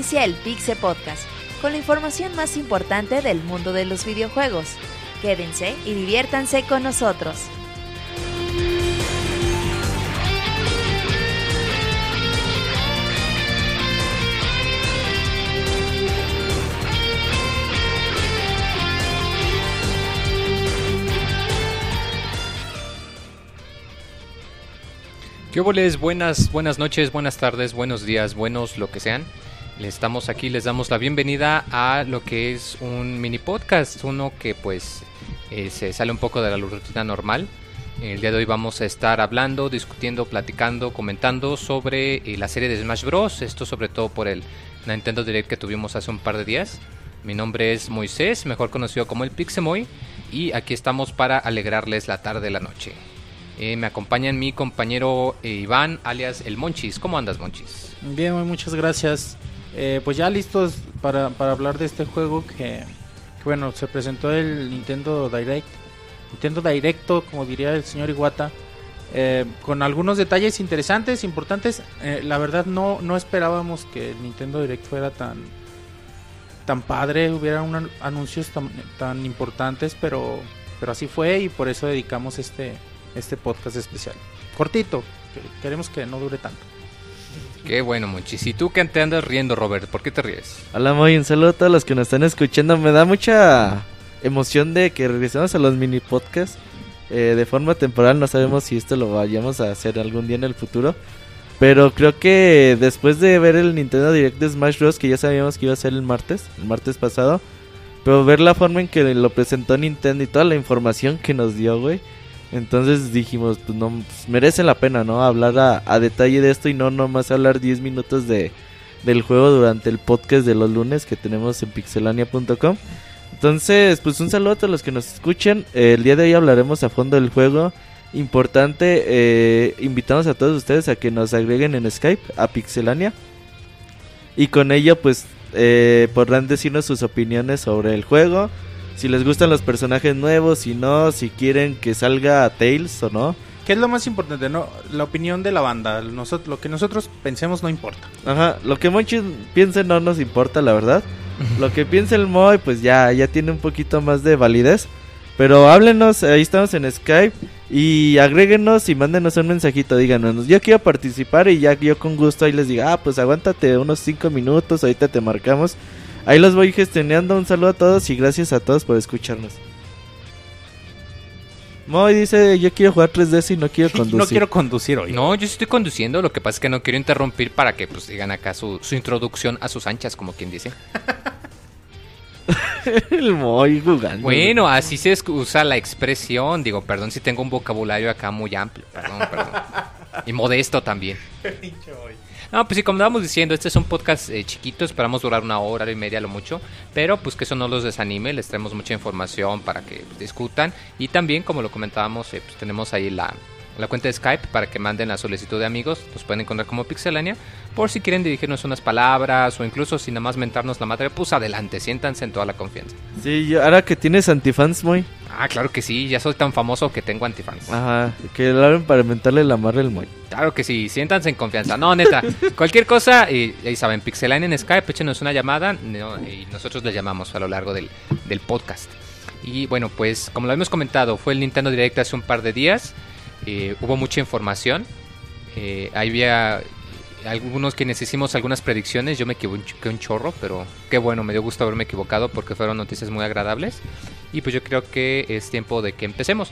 Inicia el Pixe Podcast, con la información más importante del mundo de los videojuegos. Quédense y diviértanse con nosotros. ¿Qué les Buenas, buenas noches, buenas tardes, buenos días, buenos lo que sean. Estamos aquí, les damos la bienvenida a lo que es un mini podcast, uno que pues eh, se sale un poco de la rutina normal. El día de hoy vamos a estar hablando, discutiendo, platicando, comentando sobre eh, la serie de Smash Bros. Esto sobre todo por el Nintendo Direct que tuvimos hace un par de días. Mi nombre es Moisés, mejor conocido como el Pixemoy, y aquí estamos para alegrarles la tarde la noche. Eh, me acompaña mi compañero eh, Iván, alias El Monchis. ¿Cómo andas, Monchis? Bien, muchas gracias. Eh, pues ya listos para, para, hablar de este juego que, bueno, se presentó el Nintendo Direct. Nintendo Directo, como diría el señor Iwata. con algunos detalles interesantes, importantes. la verdad no, no esperábamos que el Nintendo Direct fuera tan, tan padre, hubiera un, anuncios tan, tan importantes, pero, pero así fue y por eso dedicamos este, este podcast especial. Cortito, queremos que no dure tanto. Qué bueno, Monchis. ¿Y tú qué te andas riendo, Robert? ¿Por qué te ríes? Hola, muy un saludo a todos los que nos están escuchando. Me da mucha emoción de que regresemos a los mini podcasts eh, de forma temporal. No sabemos si esto lo vayamos a hacer algún día en el futuro. Pero creo que después de ver el Nintendo Direct de Smash Bros. que ya sabíamos que iba a ser el martes, el martes pasado. Pero ver la forma en que lo presentó Nintendo y toda la información que nos dio, güey entonces dijimos, pues no, pues, merece la pena, ¿no? Hablar a, detalle de esto y no nomás hablar 10 minutos de, del juego durante el podcast de los lunes que tenemos en pixelania.com. Entonces, pues un saludo a todos los que nos escuchen. el día de hoy hablaremos a fondo del juego. Importante, eh, invitamos a todos ustedes a que nos agreguen en Skype a Pixelania. Y con ello, pues, eh, podrán decirnos sus opiniones sobre el juego si les gustan los personajes nuevos, si no, si quieren que salga Tails o no. ¿Qué es lo más importante? no La opinión de la banda. Nosotros, lo que nosotros pensemos no importa. Ajá, lo que muchos piensen no nos importa, la verdad. lo que piense el Moy, pues ya, ya tiene un poquito más de validez. Pero háblenos, ahí estamos en Skype. Y agréguenos y mándenos un mensajito, díganos, yo quiero participar y ya yo con gusto ahí les diga, ah, pues aguántate unos 5 minutos, ahorita te marcamos. Ahí los voy gestionando. Un saludo a todos y gracias a todos por escucharnos. Moy dice, yo quiero jugar 3D y no quiero conducir. no quiero conducir hoy. No, yo estoy conduciendo, lo que pasa es que no quiero interrumpir para que pues digan acá su, su introducción a sus anchas, como quien dice. el Moy jugando. Bueno, así se usa la expresión. Digo, perdón si tengo un vocabulario acá muy amplio. Perdón, perdón. y modesto también. No, pues sí, como estábamos diciendo, este es un podcast eh, chiquito, esperamos durar una hora, y media lo mucho, pero pues que eso no los desanime, les traemos mucha información para que discutan y también, como lo comentábamos, eh, pues tenemos ahí la, la cuenta de Skype para que manden la solicitud de amigos. Los pueden encontrar como Pixelania. Por si quieren dirigirnos unas palabras o incluso sin nada más mentarnos la madre, pues adelante, siéntanse en toda la confianza. Sí, ahora que tienes antifans, muy. Ah, claro que sí, ya soy tan famoso que tengo antifans. Ajá, que lo abren para mentarle la madre al muy. Claro que sí, siéntanse en confianza. No, neta, cualquier cosa, y, ahí saben, Pixelania en Skype, échenos una llamada y nosotros les llamamos a lo largo del, del podcast. Y bueno, pues como lo hemos comentado, fue el Nintendo Direct hace un par de días. Eh, hubo mucha información. Eh, había algunos quienes hicimos algunas predicciones. Yo me equivoqué un chorro, pero qué bueno, me dio gusto haberme equivocado porque fueron noticias muy agradables. Y pues yo creo que es tiempo de que empecemos.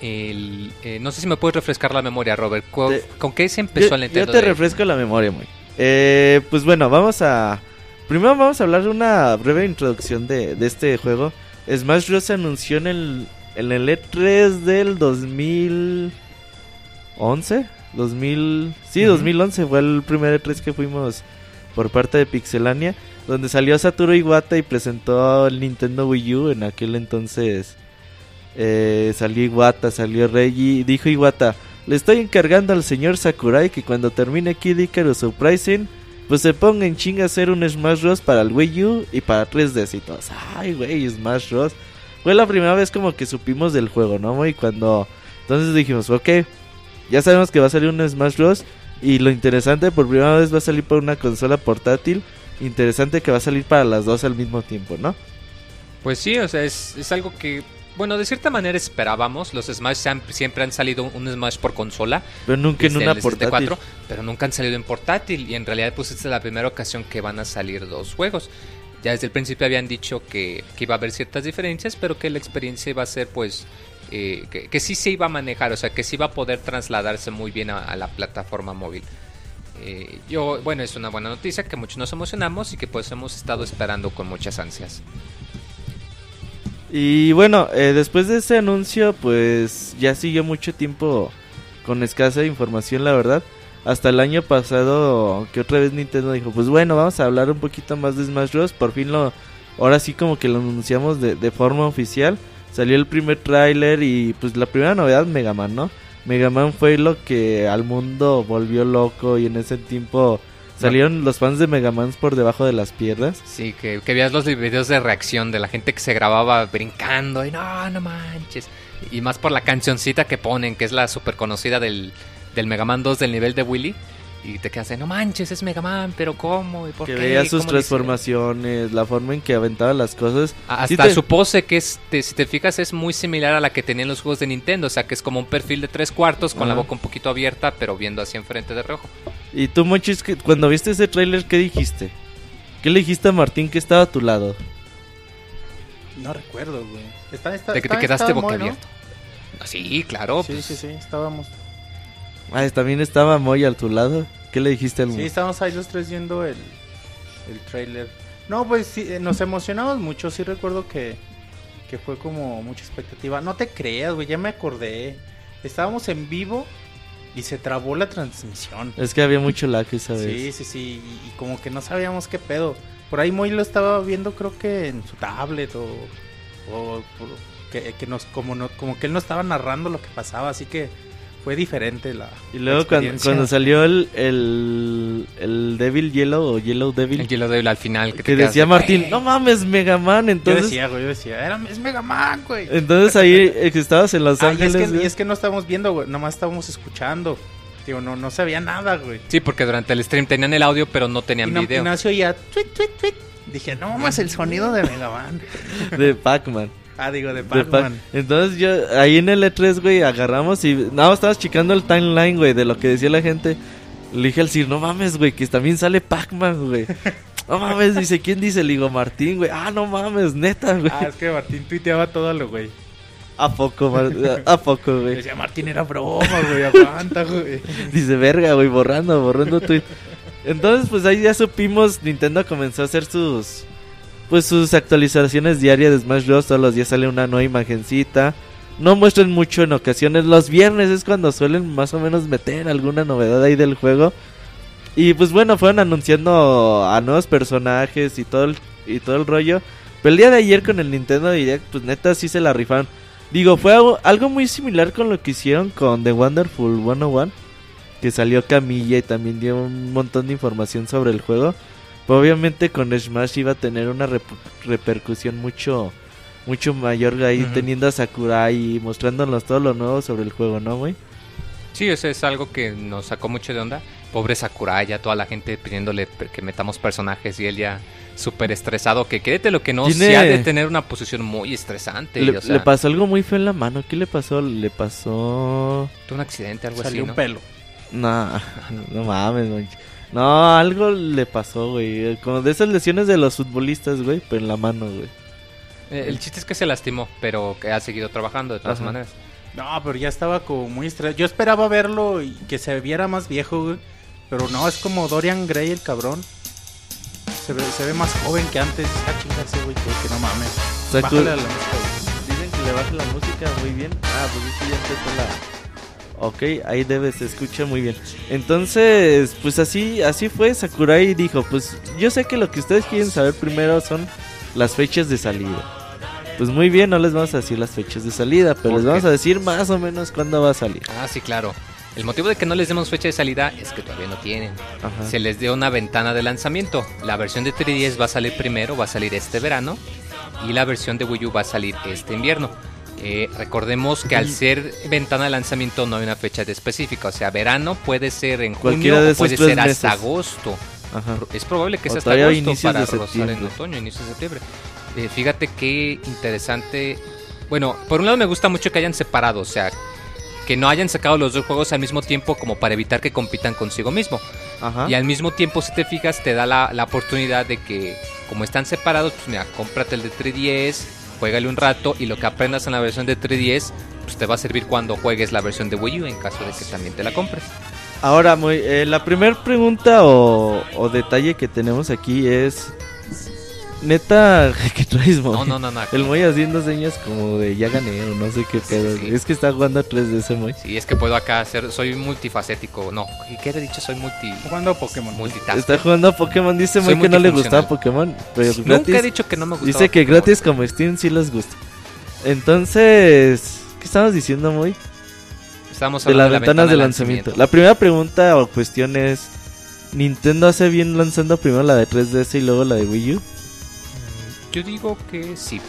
Eh, no sé si me puedes refrescar la memoria, Robert. ¿Con, qué se empezó el Nintendo? Yo te refresco la memoria, muy. pues bueno, vamos a. Primero vamos a hablar de una breve introducción de, de este juego. Smash Bros. se anunció en el en el E3 del 2011, 2000, sí, 2011 fue el primer E3 que fuimos por parte de Pixelania, donde salió Satoru Iwata y presentó el Nintendo Wii U. En aquel entonces eh, salió Iwata, salió Reggie, dijo Iwata, le estoy encargando al señor Sakurai que cuando termine Kid Icarus Surprising, pues se ponga en chinga a hacer un Smash Bros. para el Wii U y para 3DS y todos. Ay, güey, Smash Bros. Fue la primera vez como que supimos del juego, ¿no? Y cuando... Entonces dijimos, ok, ya sabemos que va a salir un Smash Bros. Y lo interesante, por primera vez va a salir por una consola portátil. Interesante que va a salir para las dos al mismo tiempo, ¿no? Pues sí, o sea, es, es algo que, bueno, de cierta manera esperábamos. Los Smash siempre han salido un Smash por consola. Pero nunca en desde una portátil. 64, pero nunca han salido en portátil. Y en realidad, pues esta es la primera ocasión que van a salir dos juegos. Ya desde el principio habían dicho que, que iba a haber ciertas diferencias, pero que la experiencia iba a ser, pues, eh, que, que sí se iba a manejar, o sea, que sí iba a poder trasladarse muy bien a, la plataforma móvil. Eh, yo, bueno, es una buena noticia que muchos nos emocionamos y que pues hemos estado esperando con muchas ansias. Y bueno, eh, después de ese anuncio, pues ya siguió mucho tiempo con escasa información, la verdad. Hasta el año pasado, que otra vez Nintendo dijo, pues bueno, vamos a hablar un poquito más de Smash Bros. Por fin lo, ahora sí como que lo anunciamos de forma oficial. Salió el primer tráiler y pues la primera novedad, Mega Man, ¿no? Mega Man fue lo que al mundo volvió loco y en ese tiempo salieron los fans de Mega Man por debajo de las piernas. Sí, que, que veas los videos de reacción de la gente que se grababa brincando y no, no manches. Y más por la cancioncita que ponen, que es la super conocida del, del Mega Man 2 del nivel de Willy. Y te quedas de, no manches, es Mega Man, pero ¿cómo? ¿Y por que qué? veía sus ¿Cómo le hicieron?". transformaciones, la forma en que aventaba las cosas. Sí Hasta te- su pose, que es, te- si te fijas, es muy similar a la que tenían los juegos de Nintendo. O sea, que es como un perfil de tres cuartos con la boca un poquito abierta, pero viendo hacia enfrente de rojo. Y tú, Monchis, que cuando viste ese tráiler, ¿qué dijiste? ¿Qué le dijiste a Martín que estaba a tu lado? No recuerdo, güey. Está, está, De que te está- quedaste estaba boca abierta. Sí, claro. Sí, pues, sí, sí, estábamos. Ah, también estaba Moy a tu lado. ¿Qué le dijiste al Sí, estábamos ahí los tres viendo el, el trailer. No, pues sí, eh, nos emocionamos mucho. Sí recuerdo que, que fue como mucha expectativa. No te creas, güey, ya me acordé. Estábamos en vivo y se trabó la transmisión. Es que había mucho lag esa vez. Sí, sí, sí, y, y como que no sabíamos qué pedo. Por ahí Moy lo estaba viendo creo que en su tablet o, o por- que, que nos como no como que él no estaba narrando lo que pasaba, así que fue diferente la Y luego la cuando, cuando salió el, el, el Devil Yellow o Yellow Devil, el Yellow Devil al final. Que, que decía de, Martín, no mames, Mega Man. yo Entonces, decía, güey, yo decía, era, es Mega Man, güey. entonces ahí eh, estabas en Los Ah, y es Ángeles. que, y es que no estábamos viendo, güey, nomás estábamos escuchando. Digo, no, no sabía nada, güey. Sí, porque durante el stream tenían el audio, pero no tenían Y, no, video. y nació ya, tweet, tweet, tweet. Dije, no mames, el sonido de Mega Man. de Pac-Man. Ah, digo, de De Pac- Pac-Man. Entonces yo ahí en el E3, güey, agarramos y nada, estabas checando el timeline, güey, de lo que decía la gente. Le dije al Sir, no mames, güey, que también sale Pac-Man, güey. No mames, dice, ¿quién dice? Le digo, Martín, güey. Ah, no mames, neta, güey. Ah, es que Martín tuiteaba todo lo, güey. ¿A poco, Mar- ¿A poco, güey? Decía, Martín era broma, güey, aguanta, güey. Dice, verga, güey, borrando, borrando tweet. Entonces, pues ahí ya supimos, Nintendo comenzó a hacer sus... Pues sus actualizaciones diarias de Smash Bros. Todos los días sale una nueva imagencita. No muestran mucho en ocasiones. Los viernes es cuando suelen más o menos meter alguna novedad ahí del juego. Y pues bueno, fueron anunciando a nuevos personajes y todo el, y todo el rollo. Pero el día de ayer con el Nintendo Direct, pues neta sí se la rifaron. Digo, fue algo, muy similar con lo que hicieron con The Wonderful 101. Que salió Camilla y también dio un montón de información sobre el juego. Obviamente con Smash iba a tener una rep- repercusión mucho mucho mayor ahí teniendo a Sakurai y mostrándonos todo lo nuevo sobre el juego, ¿no, güey? Sí, eso es algo que nos sacó mucho de onda. Pobre Sakurai, ya toda la gente pidiéndole que metamos personajes y él ya súper estresado. Que créete lo que no, Tiene- sí ha de tener una posición muy estresante. Le, o sea, le pasó algo muy feo en la mano. ¿Qué le pasó? Le pasó... tuvo un accidente, algo Salió así, un ¿no? pelo. No, no mames, güey. No, algo le pasó, güey. Como de esas lesiones de los futbolistas, güey, pero en la mano, güey. Eh, el chiste es que se lastimó, pero que ha seguido trabajando de todas Ajá. maneras. No, pero ya estaba como muy estresado. Yo esperaba verlo y que se viera más viejo, güey. Pero no, es como Dorian Gray, el cabrón. Se ve, se ve más joven que antes. Ah, chingarse, güey, que, que no mames. Bájale a la música, güey. Dicen que le baje la música muy bien. Ah, pues es que ya empezó la... Ok, ahí debe, se escucha muy bien. Entonces, pues así, así fue. Sakurai dijo, pues yo sé que lo que ustedes quieren saber primero son las fechas de salida. Pues muy bien, no les vamos a decir las fechas de salida, pero ¿Por les qué? vamos a decir más o menos cuándo va a salir. Ah, sí, claro. El motivo de que no les demos fecha de salida es que todavía no tienen. Ajá. Se les dio una ventana de lanzamiento. La versión de 3DS va a salir primero, va a salir este verano. Y la versión de Wii U va a salir este invierno. Eh, recordemos que al ser ventana de lanzamiento no hay una fecha de específica, o sea, verano puede ser en junio o puede ser hasta meses. agosto. Ajá. Es probable que sea hasta agosto para rozar en otoño, inicios de septiembre. Eh, fíjate qué interesante. Bueno, por un lado me gusta mucho que hayan separado, o sea, que no hayan sacado los dos juegos al mismo tiempo como para evitar que compitan consigo mismo. Ajá. Y al mismo tiempo, si te fijas, te da la, la oportunidad de que, como están separados, pues mira, cómprate el de 3DS, juégale un rato y lo que aprendas en la versión de 3DS, pues te va a servir cuando juegues la versión de Wii U en caso de que también te la compres. Ahora, muy, eh, la primera pregunta o, o detalle que tenemos aquí es... Neta, ¿qué traes, Moy? No, no, no, no. El Moy haciendo señas como de ya gané o no sé qué Sí, pedo. sí. Es que está jugando a 3 de ese Moy. Sí, es que puedo acá hacer, soy multifacético, no, ¿qué he dicho? Soy multi, Jugando a Pokémon. multitask. Está jugando a Pokémon. Dice Moy que no le gustaba. Pokémon. Pero Nunca he gratis. dicho que no me gusta. Dice que gratis como Steam sí les gusta. Entonces, ¿qué estamos diciendo, Moy? Estamos De hablando las ventanas de lanzamiento. La primera pregunta o cuestión es: ¿Nintendo hace bien lanzando primero la de 3DS y luego la de Wii U? Yo digo que sí,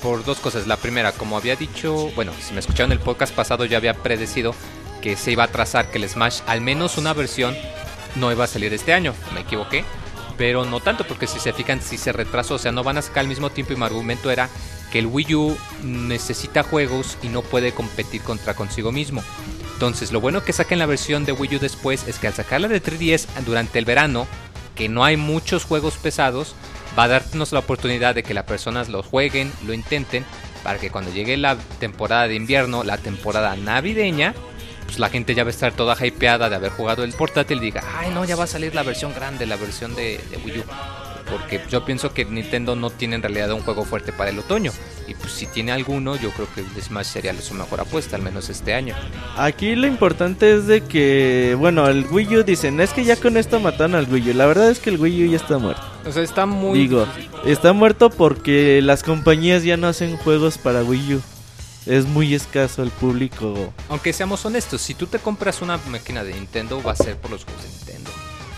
por dos cosas. La primera, como había dicho, bueno, si me escucharon el podcast pasado, yo había predecido que se iba a trazar que el Smash, al menos una versión, no iba a salir este año. Me equivoqué, pero no tanto, porque si se fijan, si se retrasó, o sea, no van a sacar al mismo tiempo. Y mi argumento era que el Wii U necesita juegos y no puede competir contra consigo mismo. Entonces, lo bueno que saquen la versión de Wii U después es que al sacarla de 3DS durante el verano, que no hay muchos juegos pesados, va a darnos la oportunidad de que las personas los jueguen, lo intenten, para que cuando llegue la temporada de invierno, la temporada navideña, pues la gente ya va a estar toda hypeada de haber jugado el portátil y diga, ay no, ya va a salir la versión grande, la versión de, Wii U. Porque yo pienso que Nintendo no tiene en realidad un juego fuerte para el otoño. Y pues si tiene alguno, yo creo que Smash sería su mejor apuesta, al menos este año. Aquí lo importante es de que, bueno, el Wii U dicen, es que ya con esto mataron al Wii U. La verdad es que el Wii U ya está muerto. O sea, está muy... Digo, está muerto porque las compañías ya no hacen juegos para Wii U. Es muy escaso el público. Aunque seamos honestos, si tú te compras una máquina de Nintendo, va a ser por los juegos de Nintendo.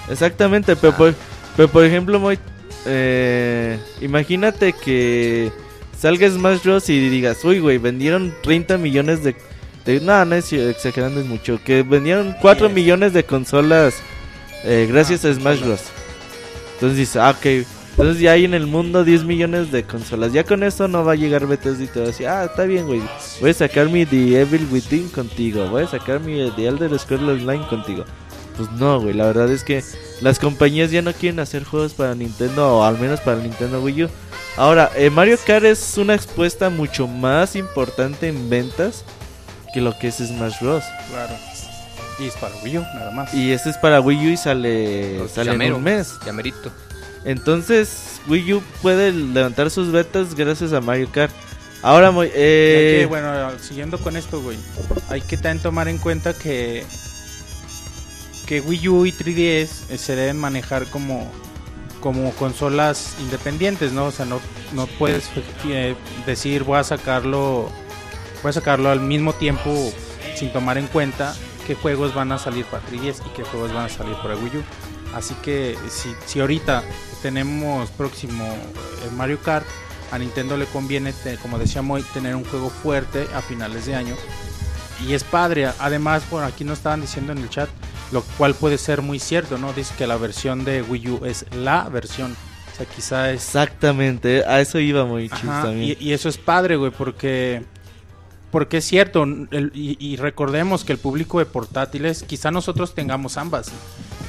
Exactamente, pero, Ah. por, pero por ejemplo, Moy, eh, imagínate que salga Smash Bros. y digas, uy, güey, vendieron 30 millones de... de no, no es exagerando es mucho. Que vendieron 4 Diez. millones de consolas eh, gracias Ah, a Smash Bros. Entonces dices, ah, ok. Entonces ya hay en el mundo 10 millones de consolas. Ya con eso no va a llegar Bethesda y te va ah, está bien, güey. Voy a sacar mi The Evil Within contigo. Voy a sacar mi The Elder Scrolls Online contigo. Pues no, güey. La verdad es que las compañías ya no quieren hacer juegos para Nintendo, o al menos para Nintendo Wii U. Ahora, eh, Mario Kart es una expuesta mucho más importante en ventas que lo que es Smash Bros. Claro. Y es para Wii U, nada más. Y este es para Wii U y sale, Pues sale en un mes. Ya merito. Entonces, Wii U puede levantar sus betas gracias a Mario Kart. Ahora, muy, eh, que, bueno, siguiendo con esto, güey, hay que también tomar en cuenta que que Wii U y 3DS eh, se deben manejar como como consolas independientes, ¿no? O sea, no, no puedes eh, decir voy a sacarlo voy a sacarlo al mismo tiempo sin tomar en cuenta qué juegos van a salir para 3DS y qué juegos van a salir para Wii U. Así que si, si ahorita tenemos próximo eh, Mario Kart, a Nintendo le conviene, te- como decía Moy, tener un juego fuerte a finales de año. Y es padre. Además, por aquí nos estaban diciendo en el chat, lo cual puede ser muy cierto, ¿no? Dice que la versión de Wii U es la versión. O sea, quizá es... exactamente, a eso iba muy chido también. y, y eso es padre, güey, porque... Porque es cierto, el- y, y recordemos que el público de portátiles, quizá nosotros tengamos ambas,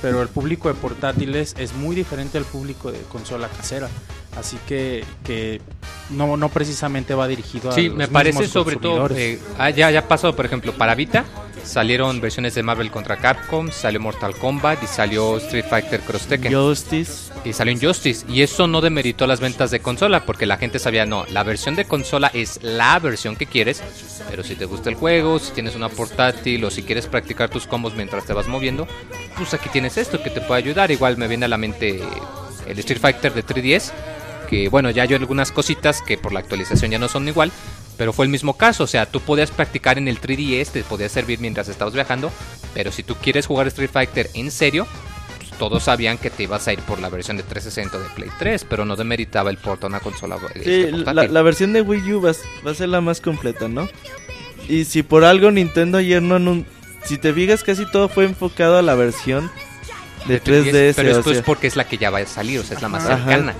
pero el público de portátiles es muy diferente al público de consola casera. Así que, que no, no precisamente va dirigido a Sí, los me parece sobre todo. eh, ya, ya pasó, por ejemplo, para Vita salieron versiones de Marvel contra Capcom, salió Mortal Kombat y salió Street Fighter Cross Tekken. Justice. y salió Injustice. Y eso no demeritó las ventas de consola, porque la gente sabía, no, la versión de consola es la versión que quieres, pero si te gusta el juego, si tienes una portátil o si quieres practicar tus combos mientras te vas moviendo, pues aquí tienes esto que te puede ayudar. Igual me viene a la mente el Street Fighter de 3DS, que bueno, ya hay algunas cositas que por la actualización ya no son igual. Pero fue el mismo caso, o sea, tú podías practicar en el 3DS, te podía servir mientras estabas viajando, pero si tú quieres jugar Street Fighter en serio, pues, todos sabían que te ibas a ir por la versión de 360 de Play 3, pero no demeritaba el port a una consola. este, Sí, la, portátil. la versión de Wii U va, a- va a ser la más completa, ¿no? Y si por algo Nintendo ayer no... anun- Si te fijas, casi todo fue enfocado a la versión de 3DS. Pero o esto es porque es la que ya va a salir, o sea, es la más Ajá. cercana.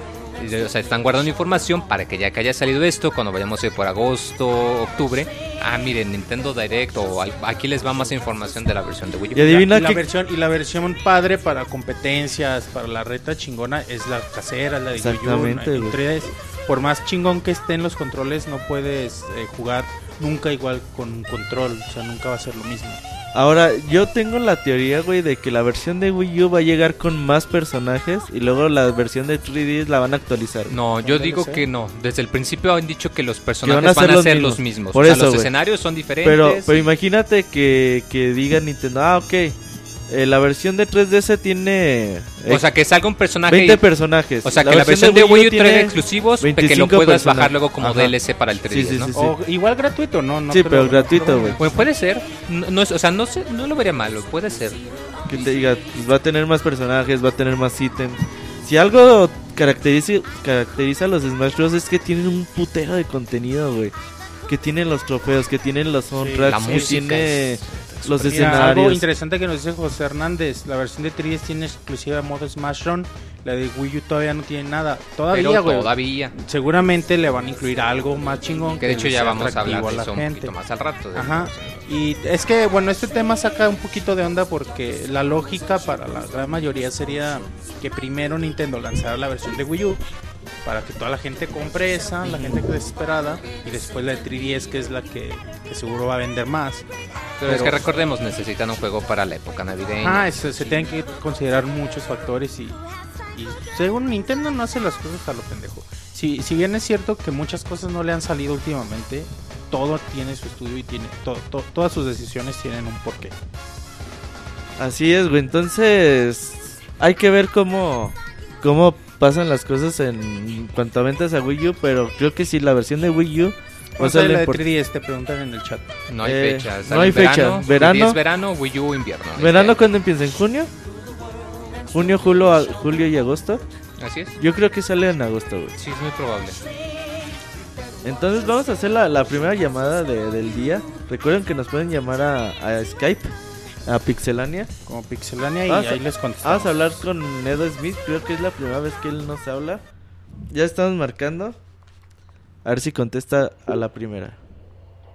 O sea, están guardando información para que ya que haya salido esto, cuando vayamos a ir por agosto, octubre, ah, miren, Nintendo Direct o al- aquí les va más información de la versión de Wii U. Y adivina y la versión y la versión padre para competencias, para la reta chingona es la casera, la de Wii U, Exactamente, la de güey. 3DS. Por más chingón que estén los controles, no puedes eh, jugar nunca igual con un control, o sea, nunca va a ser lo mismo. Ahora, yo tengo la teoría, güey, de que la versión de Wii U va a llegar con más personajes y luego la versión de 3DS la van a actualizar. No, yo digo que no. Desde el principio han dicho que los personajes van a van ser a los ser mismos. los mismos. Por o sea, eso, los güey. escenarios son diferentes. Pero, pero imagínate que, que diga Nintendo, ah, ok, eh, la versión de 3DS tiene eh, o sea, que salga un personaje. 20 y- personajes. o sea, que la versión de Wii U trae exclusivos que lo 25 puedas personajes. bajar luego como Ajá. DLC para el 3DS, Sí, sí, ¿no? sí, sí. O igual gratuito, ¿no? no Sí, creo- pero no gratuito, güey. Bueno, puede ser. No, no es- o sea, no, sé, no lo vería malo. Puede ser. Que te diga, pues, va a tener más personajes, va a tener más ítems. Si algo caracteriza, caracteriza a los Smash Bros. es que tienen un putero de contenido, güey. Que tienen los trofeos, que tienen los soundtracks, la que música tiene es- los Mira, algo escenarios. interesante que nos dice José Hernández, la versión de 3DS tiene exclusiva modo Smash Run, la de Wii U todavía no tiene nada. Todavía, güey. todavía. seguramente le van a incluir algo más chingón Que de hecho ya vamos a hablar de la eso un poquito más al rato. Ajá. Y es que, bueno, este tema saca un poquito de onda porque la lógica para la gran mayoría sería que primero Nintendo lanzara la versión de Wii U para que toda la gente compre esa, la gente que es desesperada, y después la de 3DS que es la que, que seguro va a vender más. Pero, es pero- que recordemos, necesitan un juego para la época navideña. Ah, eso, se tienen que considerar muchos factores y, y según Nintendo no hace las cosas a lo pendejo. Si, si bien es cierto que muchas cosas no le han salido últimamente, todo tiene su estudio y tiene to- to- todas sus decisiones tienen un porqué. Así es, güey. Entonces, hay que ver cómo, cómo pasan las cosas en cuanto a ventas a Wii U. Pero creo que sí, la versión de Wii U O sea, la de import- 3DS te preguntan en el chat. No hay Eh, fecha. no hay en fecha. Verano, Verano. 10 verano, Wii U invierno. ¿Verano cuándo empieza? ¿En junio? ¿Junio, julio, julio y agosto? Así es. Yo creo que sale en agosto, güey. Sí, es muy probable. Entonces vamos a hacer la, la primera llamada de- del día. Recuerden que nos pueden llamar a, a Skype, a Pixelania. Como Pixelania y a- ahí les contestamos. Vamos a hablar con Edo Smith. Creo que es la primera vez que él nos habla. Ya estamos marcando. A ver si contesta a la primera.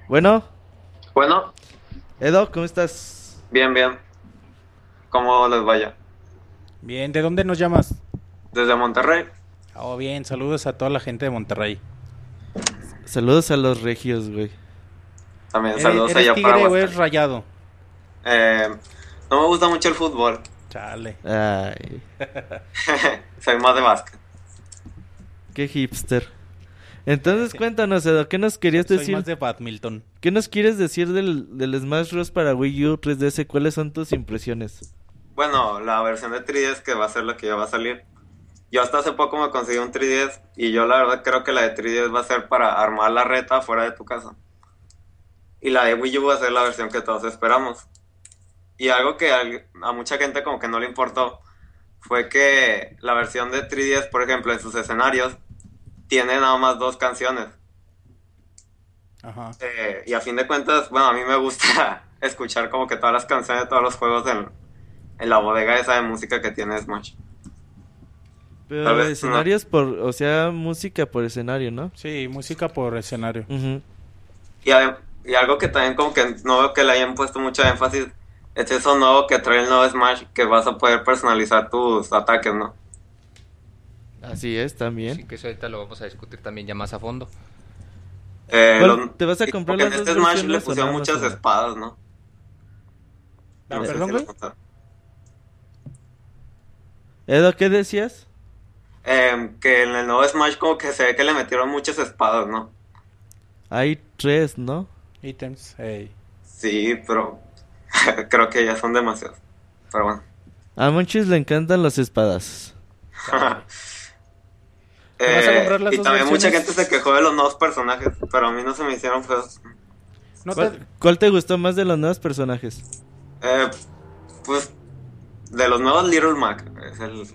Bueno, Bueno, Edo, ¿cómo estás? bien, bien. ¿Cómo les vaya? Bien, ¿de dónde nos llamas? Desde Monterrey. Oh, bien, saludos a toda la gente de Monterrey. Saludos a los regios, güey. También ¿Eres, saludos eres allá tigre para o eres rayado? Eh, no me gusta mucho el fútbol. Chale. Ay, Soy más de básquet. qué hipster. Entonces cuéntanos, Edo, ¿qué nos querías Soy decir? más de badminton. ¿Qué nos quieres decir del, del Smash Bros. para Wii U 3DS? ¿Cuáles son tus impresiones? Bueno, la versión de 3DS que va a ser la que ya va a salir. Yo hasta hace poco me conseguí un 3DS y yo la verdad creo que la de 3DS va a ser para armar la reta fuera de tu casa. Y la de Wii U va a ser la versión que todos esperamos. Y algo que al- a mucha gente como que no le importó fue que la versión de 3DS, por ejemplo, en sus escenarios, tiene nada más dos canciones. Ajá. Eh, y a fin de cuentas, bueno, a mí me gusta escuchar como que todas las canciones de todos los juegos en, en la bodega esa de música que tiene Smash. Pero escenarios por, o sea, música por escenario, ¿no? Sí, música por escenario. Y, y algo que también como que no veo que le hayan puesto mucho énfasis es eso nuevo que trae el nuevo Smash, que vas a poder personalizar tus ataques, ¿no? Así es, también. Sí, que eso ahorita lo vamos a discutir también ya más a fondo. Eh, ¿Cuál- lo- te vas a comprar porque las en este Smash le pusieron muchas espadas, ¿no? No sé perdón, si güey. Edo, ¿qué decías? Eh, que en el nuevo Smash como que se ve que le metieron muchas espadas, ¿no? Hay tres, ¿no? Ítems. ey. Sí, pero creo que ya son demasiados. Pero bueno. A Monchis le encantan las espadas. ¿Te vas a Eh, comprar las y también mucha gente se quejó de los nuevos personajes, pero a mí no se me hicieron feos. No te- ¿Cuál, cuál te gustó más de los nuevos personajes? Eh, pues De los nuevos Little Mac. Es el...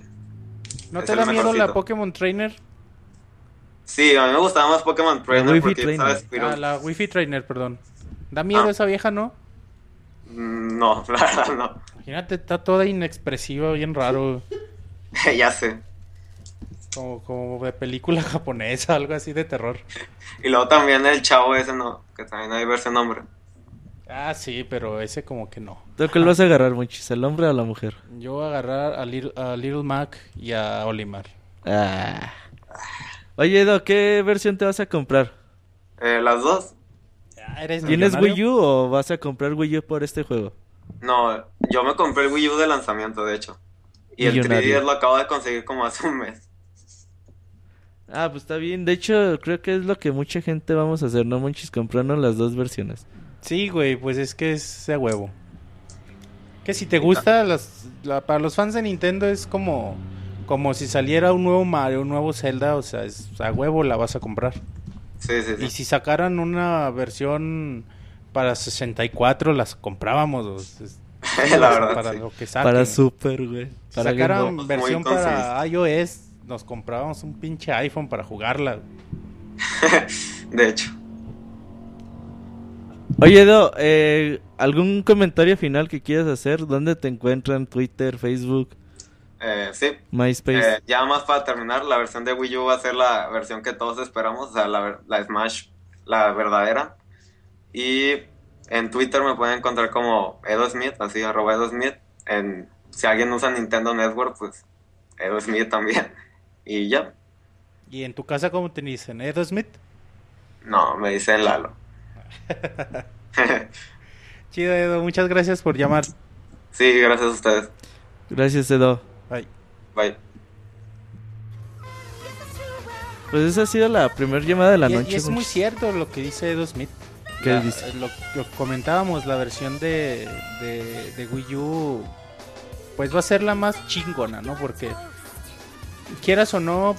¿No Es te el da miedo la. Pokémon Trainer? Sí, a mí me gustaba más Pokémon Trainer Wi-Fi porque, Trainer. ¿sabes? Ah, la Wi-Fi Trainer, perdón. Da miedo Ah. esa vieja, ¿no? Mm, No, la verdad no. Imagínate, está toda inexpresiva, bien raro. ya sé. Como, como de película japonesa, algo así de terror. Y luego también el chavo ese, no, que también hay versión hombre. Ah, sí, pero ese como que no. ¿Tú cuál vas a agarrar, Monchis? ¿El hombre o la mujer? Yo voy a agarrar a Little, a Little Mac y a Olimar. Ah. Oye, Edo, ¿qué versión te vas a comprar? Eh, las dos. Ah, ¿Eres ¿Tienes? Wii U o vas a comprar Wii U por este juego? No, yo me compré el Wii U de lanzamiento, de hecho. Y el Millonario. 3DS lo acabo de conseguir como hace un mes. Ah, pues está bien. De hecho, creo que es lo que mucha gente vamos a hacer, ¿no, Monchis? Comprarnos las dos versiones. Sí, güey, pues es que es de huevo. Que si te gusta, las, la- para los fans de Nintendo es como, como si saliera un nuevo Mario, un nuevo Zelda, o sea, es a huevo la vas a comprar. Sí, sí, sí. Y si sacaran una versión para 64, las comprábamos. La verdad, para sí. lo que saquen. Para Super, güey. Si sacaran versión para iOS, nos comprábamos un pinche iPhone para jugarla. De hecho. Oye, Edo, eh, ¿algún comentario final que quieras hacer? ¿Dónde te encuentran? ¿Twitter, Facebook, Eh, sí. MySpace? Eh, ya más para terminar, la versión de Wii U va a ser la versión que todos esperamos, o sea, la, ver- la Smash, la verdadera. Y en Twitter me pueden encontrar como Edo Smith, así arroba Edo Smith. En, si alguien usa Nintendo Network, pues Edo Smith también. Y ya. ¿Y en tu casa cómo te dicen? ¿Edo Smith? No, me dice Lalo. Chido, Edo, muchas gracias por llamar. sí, gracias a ustedes. Gracias, Edo. Bye. Bye. Pues esa ha sido la primera llamada de la Y, noche. y es muy cierto lo que dice Edo Smith. ¿Qué La- dice? Lo, lo que comentábamos, la versión de, de, de Wii U, pues va a ser la más chingona, ¿no? Porque quieras o no,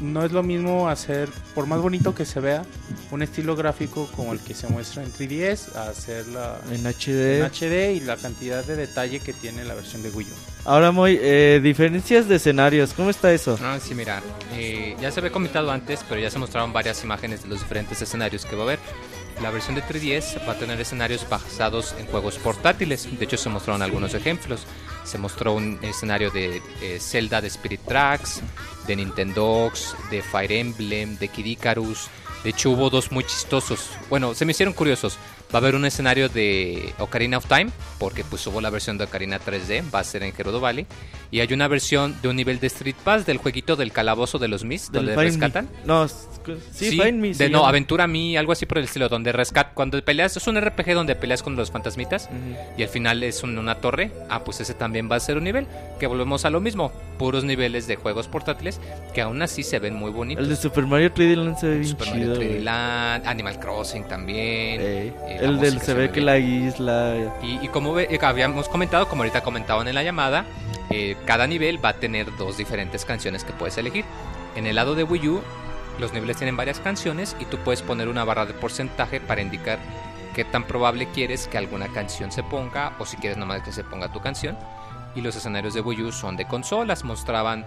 no es lo mismo hacer, por más bonito que se vea, un estilo gráfico como el que se muestra en 3DS, a hacerla En en HD. HD y la cantidad de detalle que tiene la versión de Wii U. Ahora, muy eh, diferencias de escenarios. ¿Cómo está eso? Ah, sí, mira, eh, ya se había comentado antes, pero ya se mostraron varias imágenes de los diferentes escenarios que va a haber. La versión de 3DS va a tener escenarios basados en juegos portátiles. De hecho, se mostraron algunos ejemplos. Se mostró un escenario de eh, Zelda de Spirit Tracks, de Nintendogs, de Fire Emblem, de Kid Icarus. De hecho, hubo dos muy chistosos. Bueno, se me hicieron curiosos. Va a haber un escenario de Ocarina of Time, porque pues hubo la versión de Ocarina 3D, va a ser en Gerudo Valley. Y hay una versión de un nivel de Street Pass del jueguito del calabozo de los Del donde rescatan. No, s- sí, Find Me. de, no, llama. Aventura Me, algo así por el estilo, donde rescat cuando peleas, es un RPG donde peleas con los fantasmitas Ujú. y al final es un- una torre. Ah, pues ese también va a ser un nivel, que volvemos a lo mismo, puros niveles de juegos portátiles que aún así se ven muy bonitos. El de Super Mario 3D Land se ve bien Super Mario chido. 3D güey. Land, Animal Crossing también. Eh, el del se ve que la isla. Y, y como ve- eh, habíamos comentado, como ahorita comentaban en la llamada, eh, cada nivel va a tener dos diferentes canciones que puedes elegir. En el lado de Wii U, los niveles tienen varias canciones y tú puedes poner una barra de porcentaje para indicar qué tan probable quieres que alguna canción se ponga o si quieres nomás que se ponga tu canción. Y los escenarios de Wii U son de consolas, mostraban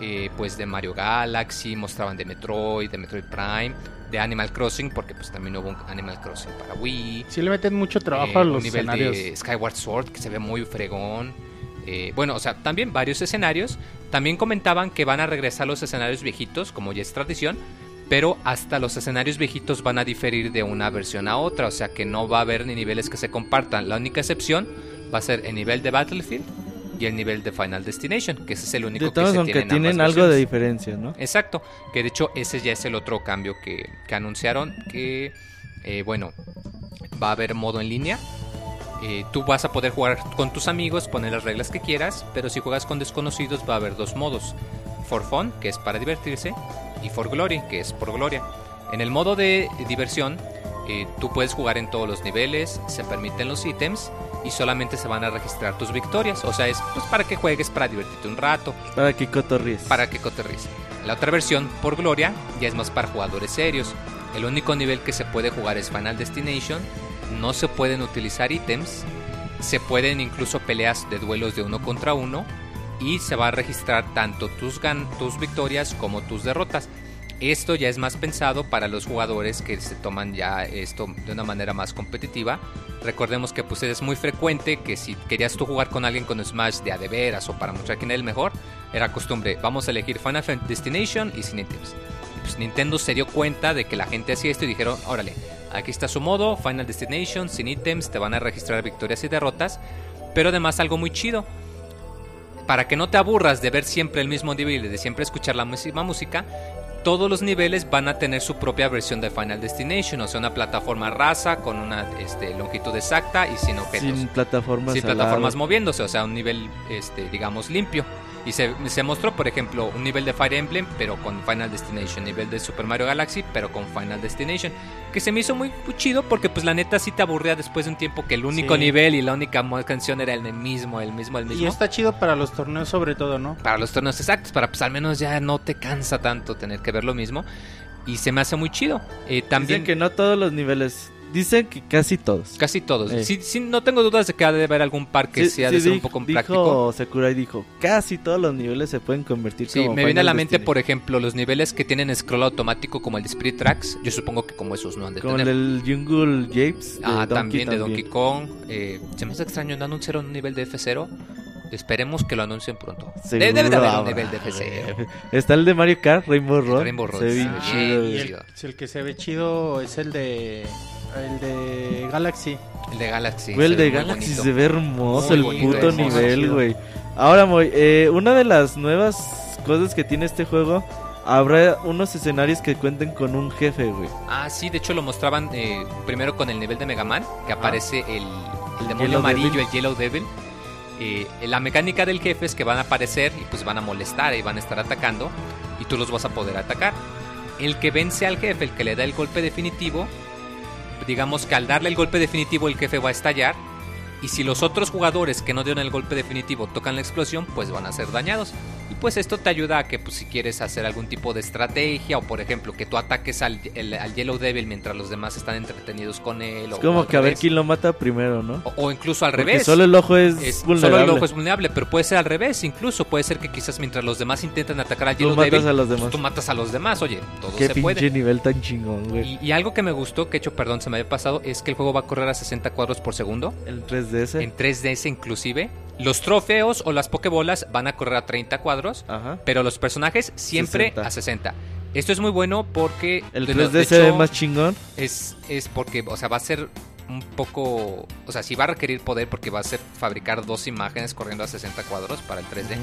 eh, pues de Mario Galaxy, mostraban de Metroid, de Metroid Prime, de Animal Crossing, porque pues también hubo un Animal Crossing para Wii. Sí le meten mucho trabajo Eh, a los un nivel escenarios. de Skyward Sword que se ve muy fregón. Eh, bueno, o sea, también varios escenarios. También comentaban que van a regresar los escenarios viejitos, como ya es tradición. Pero hasta los escenarios viejitos van a diferir de una versión a otra. O sea que no va a haber ni niveles que se compartan. La única excepción va a ser el nivel de Battlefield y el nivel de Final Destination. Que ese es el único De que se aunque tiene en ambas tienen algo de diferencia, ¿no? Exacto, que de hecho ese ya es el otro cambio que, que anunciaron, que eh, bueno, va a haber modo en línea. Eh, tú vas a poder jugar con tus amigos, poner las reglas que quieras, pero si juegas con desconocidos va a haber dos modos. For Fun, que es para divertirse, y For Glory, que es por gloria. En el modo de diversión, eh, tú puedes jugar en todos los niveles, se permiten los ítems y solamente se van a registrar tus victorias. O sea, es pues, para que juegues, para divertirte un rato Para que cotorries. para que coterrice. La otra versión, por gloria, ya es más para jugadores serios. El único nivel que se puede jugar es Final Destination. No se pueden utilizar ítems se pueden incluso peleas de duelos de uno contra uno y se va a registrar tanto tus, gan tus victorias como tus derrotas. Esto ya es más pensado para los jugadores que se toman ya esto de una manera más competitiva. Recordemos que pues es muy frecuente que si querías tú jugar con alguien con Smash de a de veras o para mostrar quién es el mejor, era costumbre, vamos a elegir Final Fantasy Destination y Sin Items. Pues Nintendo se dio cuenta de que la gente hacía esto y dijeron, órale, aquí está su modo, Final Destination, Sin Items, te van a registrar victorias y derrotas, pero además algo muy chido. Para que no te aburras de ver siempre el mismo nivel y de siempre escuchar la misma música, todos los niveles van a tener su propia versión de Final Destination, o sea, una plataforma rasa con una este, longitud exacta y sin objetos. Sin plataformas. Sin plataformas moviéndose, o sea, un nivel, este, digamos, limpio. Y se, se mostró, por ejemplo, un nivel de Fire Emblem, pero con Final Destination. Nivel de Super Mario Galaxy, pero con Final Destination. Que se me hizo muy chido porque, pues, la neta sí te aburría después de un tiempo que el único Sí. nivel y la única canción era el mismo, el mismo, el mismo. Y está chido para los torneos sobre todo, ¿no? Para los torneos exactos, para pues al menos ya no te cansa tanto tener que ver lo mismo. Y se me hace muy chido. Eh, también Dicen que no todos los niveles. Dicen que casi todos. casi todos. Eh. Sí, sí, no tengo dudas de que ha de haber algún par que Sí, sí, de ser un poco dijo práctico. Sakurai dijo, casi todos los niveles se pueden convertir Sí, como me viene a la mente, Destination. por ejemplo, los niveles que tienen scroll automático como el de Spirit Tracks. Yo supongo que como esos no han de Como tener. el Jungle Japes. Ah, Donkey también de Donkey Kong. Eh, se me hace extraño no anunciar un nivel de F0. Esperemos que lo anuncien pronto. Seguro Debe de haber un habrá, nivel de F0. güey. Está el de Mario Kart, Rainbow Road. Rainbow Road, Se ve chido, Y el, el que se ve chido es el de el de Galaxy. El de Galaxy. Güey, el de muy Galaxy bonito. se ve hermoso, Muy el bonito, puto hermoso, nivel, güey. Ahora, Moy, eh, una de las nuevas cosas que tiene este juego, habrá unos escenarios que cuenten con un jefe, güey. Ah, sí, de hecho lo mostraban eh, primero con el nivel de Mega Man, que aparece el, el demonio Yellow amarillo, Devil. el Yellow Devil. Eh, la mecánica del jefe es que van a aparecer y pues van a molestar y van a estar atacando y tú los vas a poder atacar. El que vence al jefe, el que le da el golpe definitivo, digamos que al darle el golpe definitivo el jefe va a estallar y si los otros jugadores que no dieron el golpe definitivo tocan la explosión, pues van a ser dañados. Pues esto te ayuda a que pues, si quieres hacer algún tipo de estrategia o por ejemplo que tú ataques al, el- al Yellow Devil mientras los demás están entretenidos con él. Es o como que a ver quién lo mata primero, ¿no? O, o incluso al Porque revés. solo el ojo es, Es- vulnerable. solo el ojo es vulnerable, pero puede ser al revés. Incluso puede ser que quizás mientras los demás intentan atacar al Tú Yellow matas Devil, a los pues, demás. tú matas a los demás. Oye, todo Qué se pinche puede. nivel tan chingón, güey. Y, y algo que me gustó, que hecho, perdón, se me había pasado, es que el juego va a correr a 60 cuadros por segundo. El 3DS. En 3DS inclusive. Los trofeos o las pokebolas van a correr a 30 cuadros, Ajá. pero los personajes siempre 60. a 60. Esto es muy bueno porque El de- 3D de se ve más chingón. es, es porque, o sea, va a ser un poco, o sea, sí va a requerir poder porque va a ser fabricar dos imágenes corriendo a 60 cuadros para el 3D. Ujú.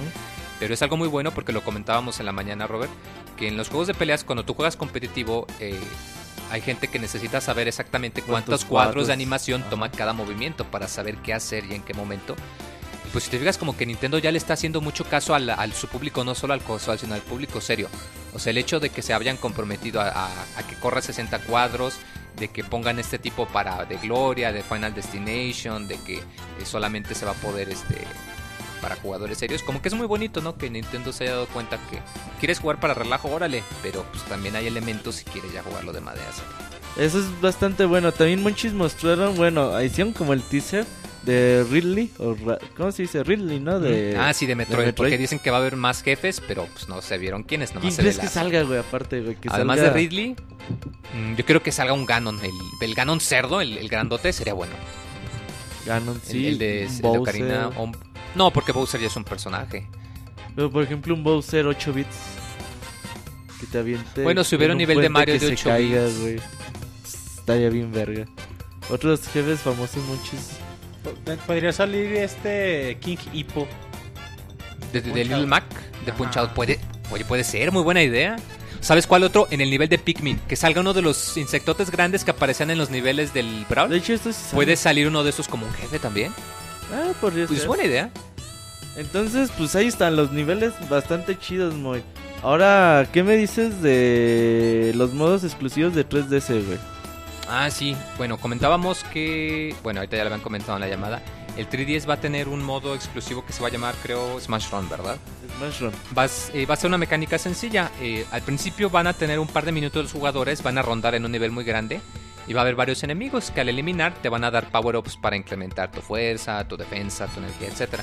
Pero es algo muy bueno porque lo comentábamos en la mañana, Robert, que en los juegos de peleas, cuando tú juegas competitivo, eh, hay gente que necesita saber exactamente cuántos ¿Cuántos cuadros cuadros? de animación toma cada movimiento para saber qué hacer y en qué momento. Pues si te fijas como que Nintendo ya le está haciendo mucho caso al, su público, no solo al casual, sino al público serio. O sea, el hecho de que se hayan comprometido a, que corra 60 cuadros, de que pongan este tipo para de Gloria, de Final Destination, de que eh, solamente se va a poder este para jugadores serios, como que es muy bonito, ¿no? Que Nintendo se haya dado cuenta que quieres jugar para relajo, órale, pero pues también hay elementos si quieres ya jugarlo de madera. Eso es bastante bueno. También Monchis mostraron, bueno, hicieron como el teaser de Ridley. O Ra- ¿Cómo se dice? Ridley, ¿no? De, ah, sí, de Metroid, Metroid. porque dicen que va a haber más jefes, pero pues no se vieron quiénes, ¿Quién nomás se crees que salga, güey? Aparte, güey. Que Además salga- de Ridley, mm, yo creo que salga un Ganon, el, el Ganon cerdo, el, el grandote, sería bueno. Ganon, sí. el de, el de. Ocarina. o- No, porque Bowser ya es un personaje. Pero, por ejemplo, un Bowser 8 bits. Que te aviente. Bueno, si hubiera un nivel de Mario de se 8 caiga, bits. güey. Estaría bien verga. Otros jefes famosos, muchos. Po- Podría salir este King Hippo. De, de, de Little. Mac, de Ajá. Punch Out. Puede, oye, puede ser, muy buena idea. ¿Sabes cuál otro? En el nivel de Pikmin. Que salga uno de los insectotes grandes que aparecían en los niveles del De Brawl. hecho, esto sí sale. Puede salir uno de esos como un jefe también. Ah, podría Pues es ser. buena idea. Entonces, pues ahí están los niveles bastante chidos, Moy. Ahora, ¿qué me dices de los modos exclusivos de 3DS, güey? Ah, sí. Bueno, comentábamos que. Bueno, ahorita ya lo habían comentado en la llamada. El 3DS va a tener un modo exclusivo que se va a llamar, creo, Smash Run, ¿verdad? Smash Run. Va, eh, va a ser una mecánica sencilla. Eh, al principio van a tener un par de minutos los jugadores, van a rondar en un nivel muy grande. Y va a haber varios enemigos que al eliminar te van a dar power-ups para incrementar tu fuerza, tu defensa, tu energía, etc.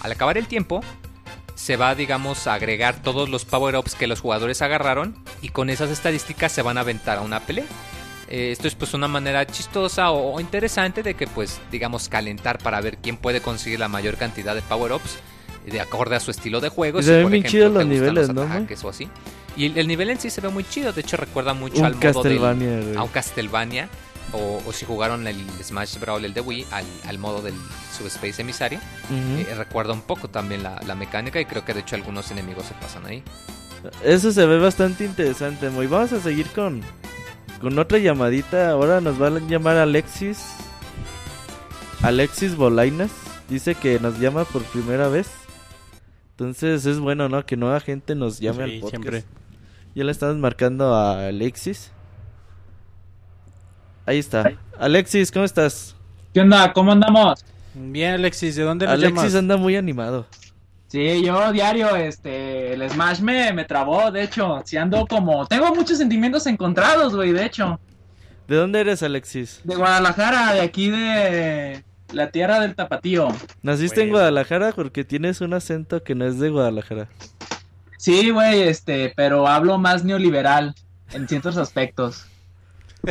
Al acabar el tiempo, se va, digamos, a agregar todos los power-ups que los jugadores agarraron y con esas estadísticas se van a aventar a una pelea. Eh, esto es pues una manera chistosa o, interesante de que pues digamos calentar para ver quién puede conseguir la mayor cantidad de power-ups de acorde a su estilo de juego. se ven muy chidos los niveles, ¿no? O así. Y el, nivel en sí se ve muy chido, de hecho recuerda mucho al modo del, a un Castlevania o, si jugaron el Smash Brawl, el de Wii, al, modo del Subspace Emissary. Eh, recuerda un poco también la, mecánica y creo que de hecho algunos enemigos se pasan ahí. Eso se ve bastante interesante, muy. Vamos a seguir con, con otra llamadita. Ahora nos va a llamar Alexis. Alexis Bolainas. Dice que nos llama por primera vez. Entonces es bueno, ¿no? Que nueva gente nos llame al podcast. Siempre. Ya le estamos marcando a Alexis. Ahí está. Alexis, ¿cómo estás? ¿Qué onda? ¿Cómo andamos? Bien, Alexis, ¿de dónde Alexis anda muy animado. Sí, yo diario, este, el Smash me, me trabó, de hecho, si ando como, tengo muchos sentimientos encontrados, güey, de hecho. ¿De dónde eres, Alexis? De Guadalajara, de aquí de la tierra del tapatío. ¿Naciste en Guadalajara? Porque tienes un acento que no es de Guadalajara. Sí, güey, este, pero hablo más neoliberal en ciertos aspectos.